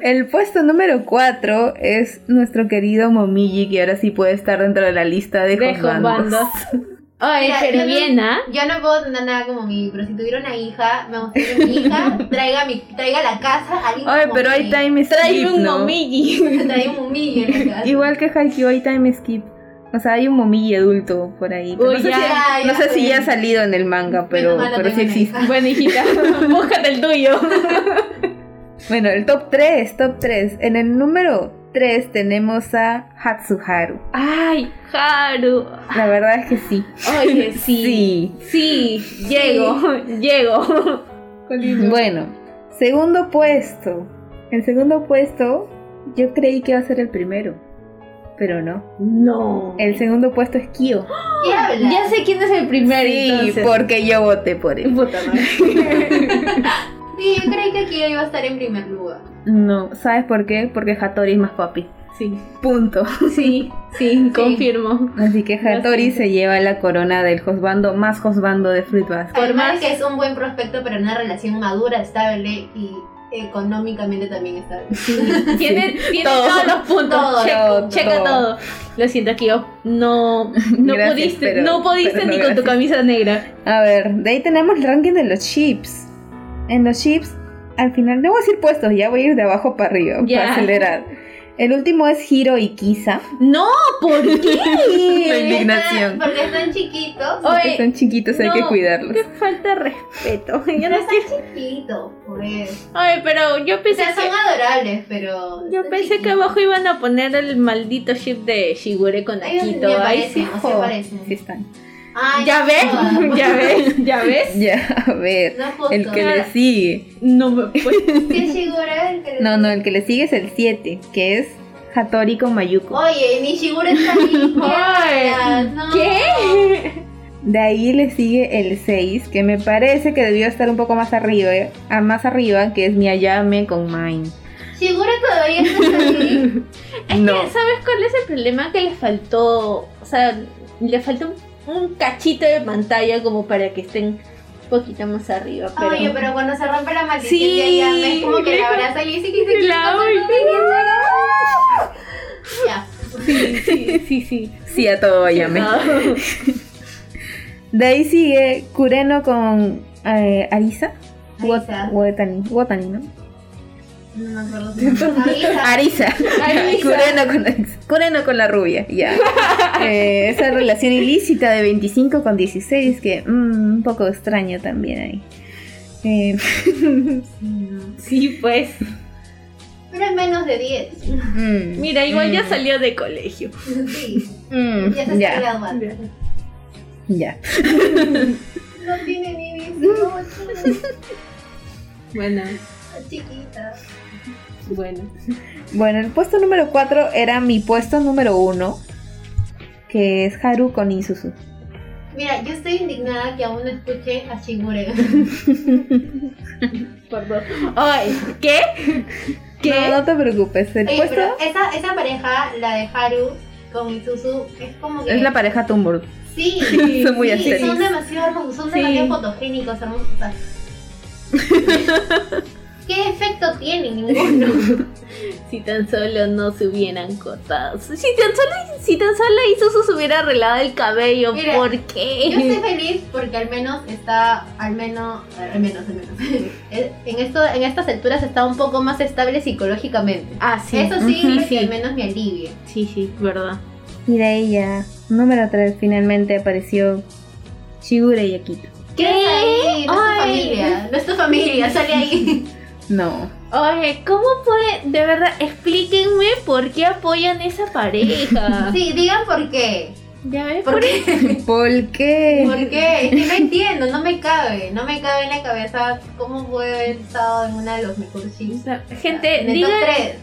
El puesto número 4 es nuestro querido Momiji, que ahora sí puede estar dentro de la lista de, de. [LAUGHS] Ay, Mira, pero yo no- bien, ¿ah? Yo no puedo tener nada como mi, pero si tuviera una hija, me gustaría que mi hija [LAUGHS] traiga, mi, traiga a la casa a alguien Oye, como pero hay mí. time skip, Trae un ¿no? momiji. [LAUGHS] Traiga un humillo en la casa. Igual que Haikyuu, hay time skip. O sea, hay un Momiji adulto por ahí. pero Uy, no sé, ya, si, no ya sé si fue. ya ha salido en el manga, pero, pero sí existe. Bueno, hijita, [LAUGHS] búscate el tuyo. Bueno, el top 3, top 3. En el número 3 tenemos a Hatsuharu. Ay, Haru. La verdad es que sí. Oye, [LAUGHS] sí. Sí, llego, llego. Bueno, segundo puesto. El segundo puesto yo creí que iba a ser el primero, pero no. No. El segundo puesto es Kyo. Ya sé quién es el primero. Sí, entonces. porque yo voté por él. Puta madre. [LAUGHS] Sí, yo creí que Kira iba a estar en primer lugar. No, ¿sabes por qué? Porque Hattori es más papi. Sí, Punto. [LAUGHS] sí, sí, confirmo. Así que Hattori se lleva la corona del Josbando más Josbando de Fruit Basket. Por Además más- que es un buen prospecto para una relación madura, estable y económicamente también estable. Tiene, tiene Todo. todos los puntos. Todo, checa, todo, checa todo. todo. Lo siento, yo no, no Gracias, pudiste, pero- no pudiste no ni con tu camisa negra. A ver, de ahí tenemos el ranking de los chips. En los chips, al final, no voy a decir puestos, ya voy a ir de abajo para arriba, Ya. para acelerar. El último es Hiro y Kisa. No, ¿por qué? [LAUGHS] La indignación. Porque están chiquitos. Oye, Porque son chiquitos, hay que no, cuidarlos. Qué falta de respeto. Yo Ya no no están chiquitos, pues. Ay, pero yo O pensé sea, son que... adorables, pero. Yo están pensé que chiquitos. abajo iban a poner el maldito ship de Shigure con Akito. parece, sí, o sea, jo. parece. Sí están. Ay, ¿Ya jodas. [LAUGHS] ¿Ya ves? ¿Ya ves? Ya, a ver. No. El que le sigue. No me [LAUGHS] puedo. Sí, es Shigura el que le- No, no, el que le sigue es el 7, que es Hattori con Mayuko. Oye, ni Shigura está ahí. ¿qué? No. ¿Qué? De ahí le sigue el 6, que me parece que debió estar un poco más arriba, eh, más arriba, que es Miyayame con Mine. Shigura todavía está ahí. [LAUGHS] Es No. que, ¿sabes cuál es el problema? Que le faltó, o sea, le faltó un, un cachito de pantalla como para que estén un poquito más arriba. Pero... Oye, pero cuando se rompe la maldición Sí, de Ayame, es como que la abraza y dice que se La Ya. Sí, sí, sí, sí. Sí, a todo. No. De ahí sigue Kureno con eh, Arisa. Arisa. Watani, Watani, ¿no? No me acuerdo. Arisa. Kureno con, con la rubia, ya. [LAUGHS] Eh, esa relación ilícita de 25 con 16 que mm, un poco extraño también ahí. Eh, [LAUGHS] Sí, pues. Pero es menos de 10. mm, Mira, igual ya mm, salió de colegio. Sí. mm, Ya se está ya, graduando. ya. No tiene ni 18. [LAUGHS] Bueno, Chiquita. Bueno. Bueno, el puesto número 4 era mi puesto número 1, que es Haru con Isuzu. Mira, yo estoy indignada que aún no escuche a Shigure. [LAUGHS] Perdón. Ay, ¿qué? ¿Qué? No, no te preocupes, el Oye, puesto pero esa, esa pareja, la de Haru con Isuzu, es como que. es la pareja Tumblr. Sí, [LAUGHS] Son muy sí, son demasiado hermosos, son Sí. demasiado fotogénicos, hermosos. [LAUGHS] ¿Qué efecto tienen? Ninguno. [LAUGHS] Si tan solo no se hubieran cortado. Si tan solo, si tan solo Isuzu se hubiera arreglado el cabello, Mira, ¿por Yo qué? estoy feliz porque al menos está, al menos, al menos, al menos, [LAUGHS] en, esto, en estas alturas está un poco más estable psicológicamente. Ah, sí. Eso sí, sí. al menos me alivia. Sí, sí, verdad. Y de ya, número 3, finalmente apareció Shigure y Akito. ¿Qué? Ahí? No es tu familia, no es tu familia, sale ahí. [LAUGHS] No. Oye, ¿cómo puede? De verdad, explíquenme por qué apoyan esa pareja. [LAUGHS] Sí, digan por qué. ¿Ya ves? ¿Por qué? [LAUGHS] ¿Por qué? ¿Por qué? Es que no entiendo, no me cabe. No me cabe en la cabeza cómo puede haber estado en una de los mejores O sea, gente, 3.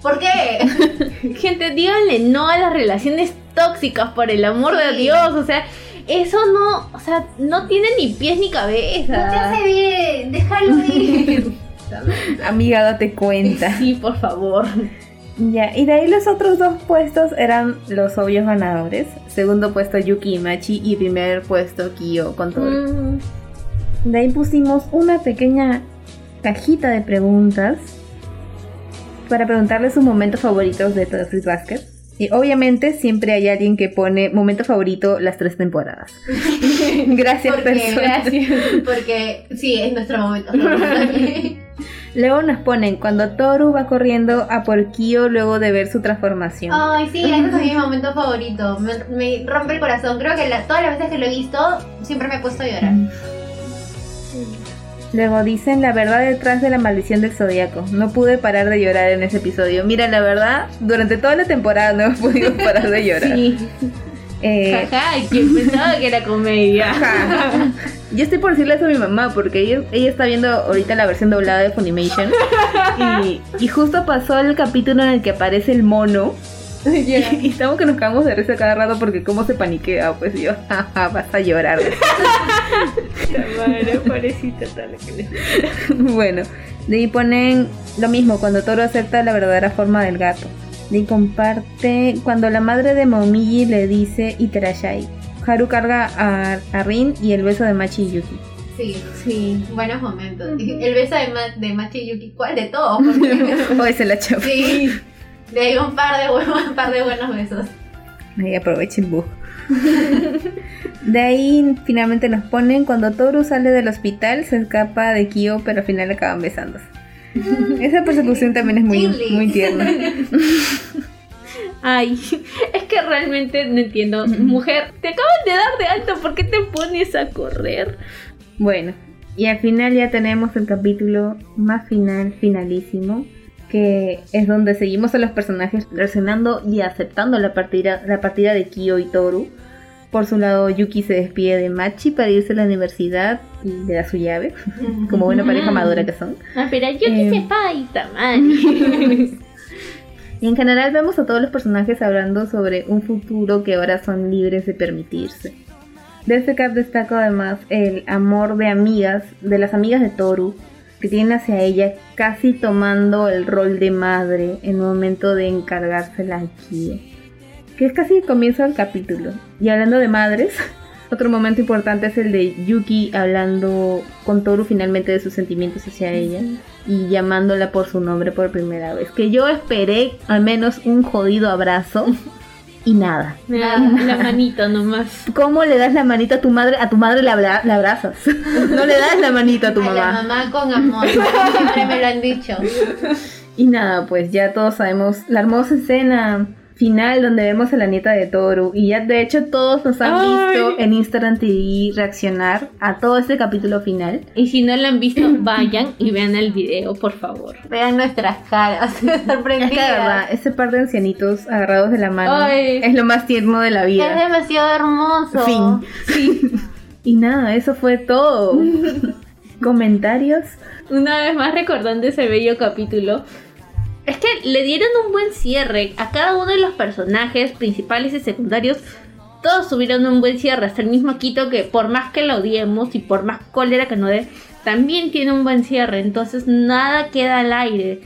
¿Por qué? [LAUGHS] gente, díganle no a las relaciones tóxicas, por el amor de. Dios. O sea, eso no, o sea, no tiene ni pies ni cabeza. No te hace bien, déjalo ir. Amiga, date cuenta. [LAUGHS] Sí, por favor. Ya, y de ahí los otros dos puestos eran los obvios ganadores. Segundo puesto Yuki y Machi y primer puesto Kyo con todo. Mm, De ahí pusimos una pequeña cajita de preguntas para preguntarles sus momentos favoritos de todo Fruit Basket. Y obviamente siempre hay alguien que pone momento favorito las tres temporadas. [LAUGHS] Gracias, Porque, gracias. porque sí, es nuestro momento. favorito. Luego nos ponen cuando Toru va corriendo a por Kyo luego de ver su transformación. Ay, sí, ese es mi momento favorito. Me, me rompe el corazón. Creo que la- todas las veces que lo he visto, siempre me he puesto a llorar. Luego dicen la verdad detrás de la maldición del zodiaco. No pude parar de llorar en ese episodio. Mira, la verdad, durante toda la temporada no he podido [LAUGHS] parar de llorar. Sí. Eh, Jaja, quien pensaba que era comedia. Ajá. Yo estoy por decirle eso a mi mamá porque ella, ella está viendo ahorita la versión doblada de Funimation y, y justo pasó el capítulo en el que aparece el mono [LAUGHS] y, y estamos que nos cagamos de risa cada rato porque cómo se paniquea pues y yo jaja vas a llorar [LAUGHS] Madre, pobrecita, tal que le- [LAUGHS] bueno de ahí ponen lo mismo cuando Toro acepta la verdadera forma del gato de ahí comparte cuando la madre de Momiji le dice Iterashai Haru carga a, a Rin y el beso de Machi y Yuki Sí, Sí. buenos momentos. El beso de, Ma- de Machi Yuki, ¿cuál de todos? Porque- Hoy se la chapa sí, de ahí un par de, buenos, un par de buenos besos. Ahí aprovechen bug. De ahí finalmente nos ponen cuando Toru sale del hospital, se escapa de Kyo, pero al final acaban besándose. Esa persecución también es muy, muy tierna. Ay, es que realmente no entiendo. Mujer, te acaban de dar de alto, ¿por qué te pones a correr? Bueno, y al final ya tenemos el capítulo más final, finalísimo, que es donde seguimos a los personajes reaccionando y aceptando la partida, la partida de Kyo y Toru. Por su lado, Yuki se despide de Machi para irse a la universidad y le da su llave, [LAUGHS] como buena pareja madura que son. Ah, pero yo Eh, quise paita, man. Y en general vemos a todos los personajes hablando sobre un futuro que ahora son libres de permitirse. De este cap destaco además el amor de amigas, de las amigas de Toru, que tienen hacia ella casi tomando el rol de madre en un momento de encargársela a Kie. Que es casi el comienzo del capítulo. Y hablando de madres, [LAUGHS] otro momento importante es el de Yuki hablando con Toru finalmente de sus sentimientos hacia ella y llamándola por su nombre por primera vez. Que yo esperé al menos un jodido abrazo [LAUGHS] y nada. Me da la manito nomás. ¿Cómo le das la manita a tu madre? A tu madre la, abra- la abrazas. [LAUGHS] No le das la manita a tu A la mamá. mamá con amor. Siempre me lo han dicho. Y nada, pues ya todos sabemos la hermosa escena final donde vemos a la nieta de Toru. Y ya de hecho todos nos han Ay. visto en Instagram TV reaccionar a todo este capítulo final. Y si no lo han visto, [CLEARS THROAT] vayan y vean el video, por favor. Vean nuestras caras. [LAUGHS] Es que Sorprendidas. verdad, ese par de ancianitos agarrados de la mano Ay. es lo más tierno de la Es vida. demasiado hermoso. Fin. [LAUGHS] Y nada, eso fue todo. [LAUGHS] Comentarios. Una vez más recordando ese bello capítulo. Es que le dieron un buen cierre a cada uno de los personajes principales y secundarios. Todos tuvieron un buen cierre, hasta el mismo Quito que por más que lo odiemos y por más cólera que no dé, también tiene un buen cierre. Entonces nada queda al aire.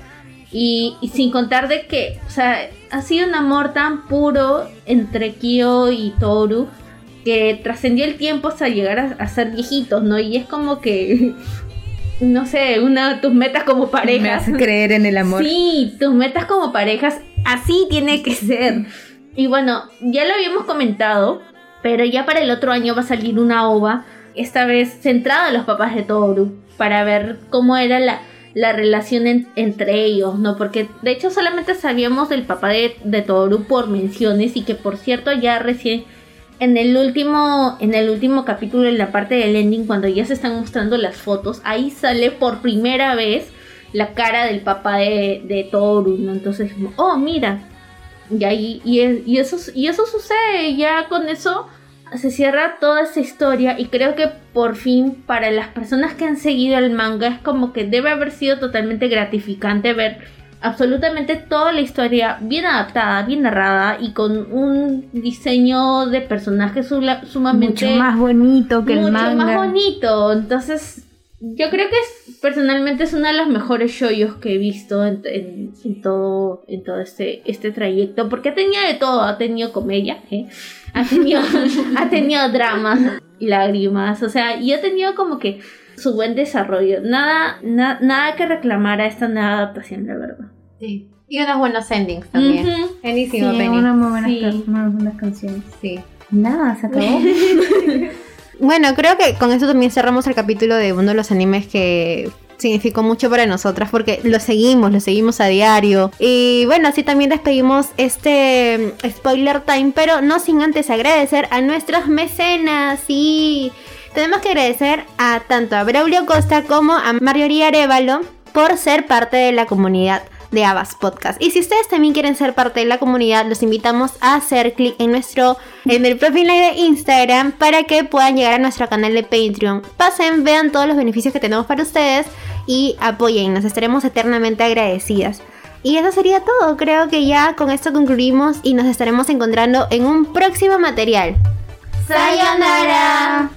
Y, sin contar de que, o sea, ha sido un amor tan puro entre Kyo y Toru que trascendió el tiempo hasta llegar a, a ser viejitos, ¿no? Y es como que, no sé, una de tus metas como Me pareja. hace creer en el amor. Sí, tus metas como parejas, así tiene que ser. Y bueno, ya lo habíamos comentado, pero ya para el otro año va a salir una ova, esta vez centrada en los papás de Toru, para ver cómo era la, la relación en- entre ellos, ¿no? Porque de hecho solamente sabíamos del papá de, de Toru por menciones y que por cierto ya recién en el último en el último capítulo en la parte del ending cuando ya se están mostrando las fotos, ahí sale por primera vez la cara del papá de, de Toru, ¿no? Entonces, oh, mira. Y ahí, y, y eso, y eso sucede, ya con eso se cierra toda esa historia y creo que por fin para las personas que han seguido el manga es como que debe haber sido totalmente gratificante ver absolutamente toda la historia bien adaptada, bien narrada y con un diseño de personajes sumamente Mucho más bonito que el mucho manga. más bonito. Entonces, yo creo que es- personalmente es uno de los mejores shoyos que he visto en, en- en todo, en todo este, este trayecto. Porque ha tenido de todo. Ha tenido comedia, ¿eh? ha, tenido, [LAUGHS] ha tenido dramas, lágrimas. O sea, y ha tenido como que su buen desarrollo. Nada, na- nada que reclamar a esta nueva adaptación, la verdad. Sí. Y unos buenos endings también. Buenísimo, Sí, Penny. unas muy buenas, Sí. can- buenas canciones. Sí. Nada, se acabó. [LAUGHS] Bueno, creo que con esto también cerramos el capítulo de uno de los animes que significó mucho para nosotras porque lo seguimos, lo seguimos a diario. Y bueno, así también despedimos este mm, spoiler time, pero no sin antes agradecer a nuestros mecenas y tenemos que agradecer a tanto a Braulio Costa como a Marjorie Arevalo por ser parte de la comunidad de Abbas Podcast. Y si ustedes también quieren ser parte de la comunidad, los invitamos a hacer clic en nuestro en el perfil de Instagram para que puedan llegar a nuestro canal de Patreon. Pasen, vean todos los beneficios que tenemos para ustedes y apoyen, nos estaremos eternamente agradecidas. Y eso sería todo, creo que ya con esto concluimos y nos estaremos encontrando en un próximo material. ¡Sayonara!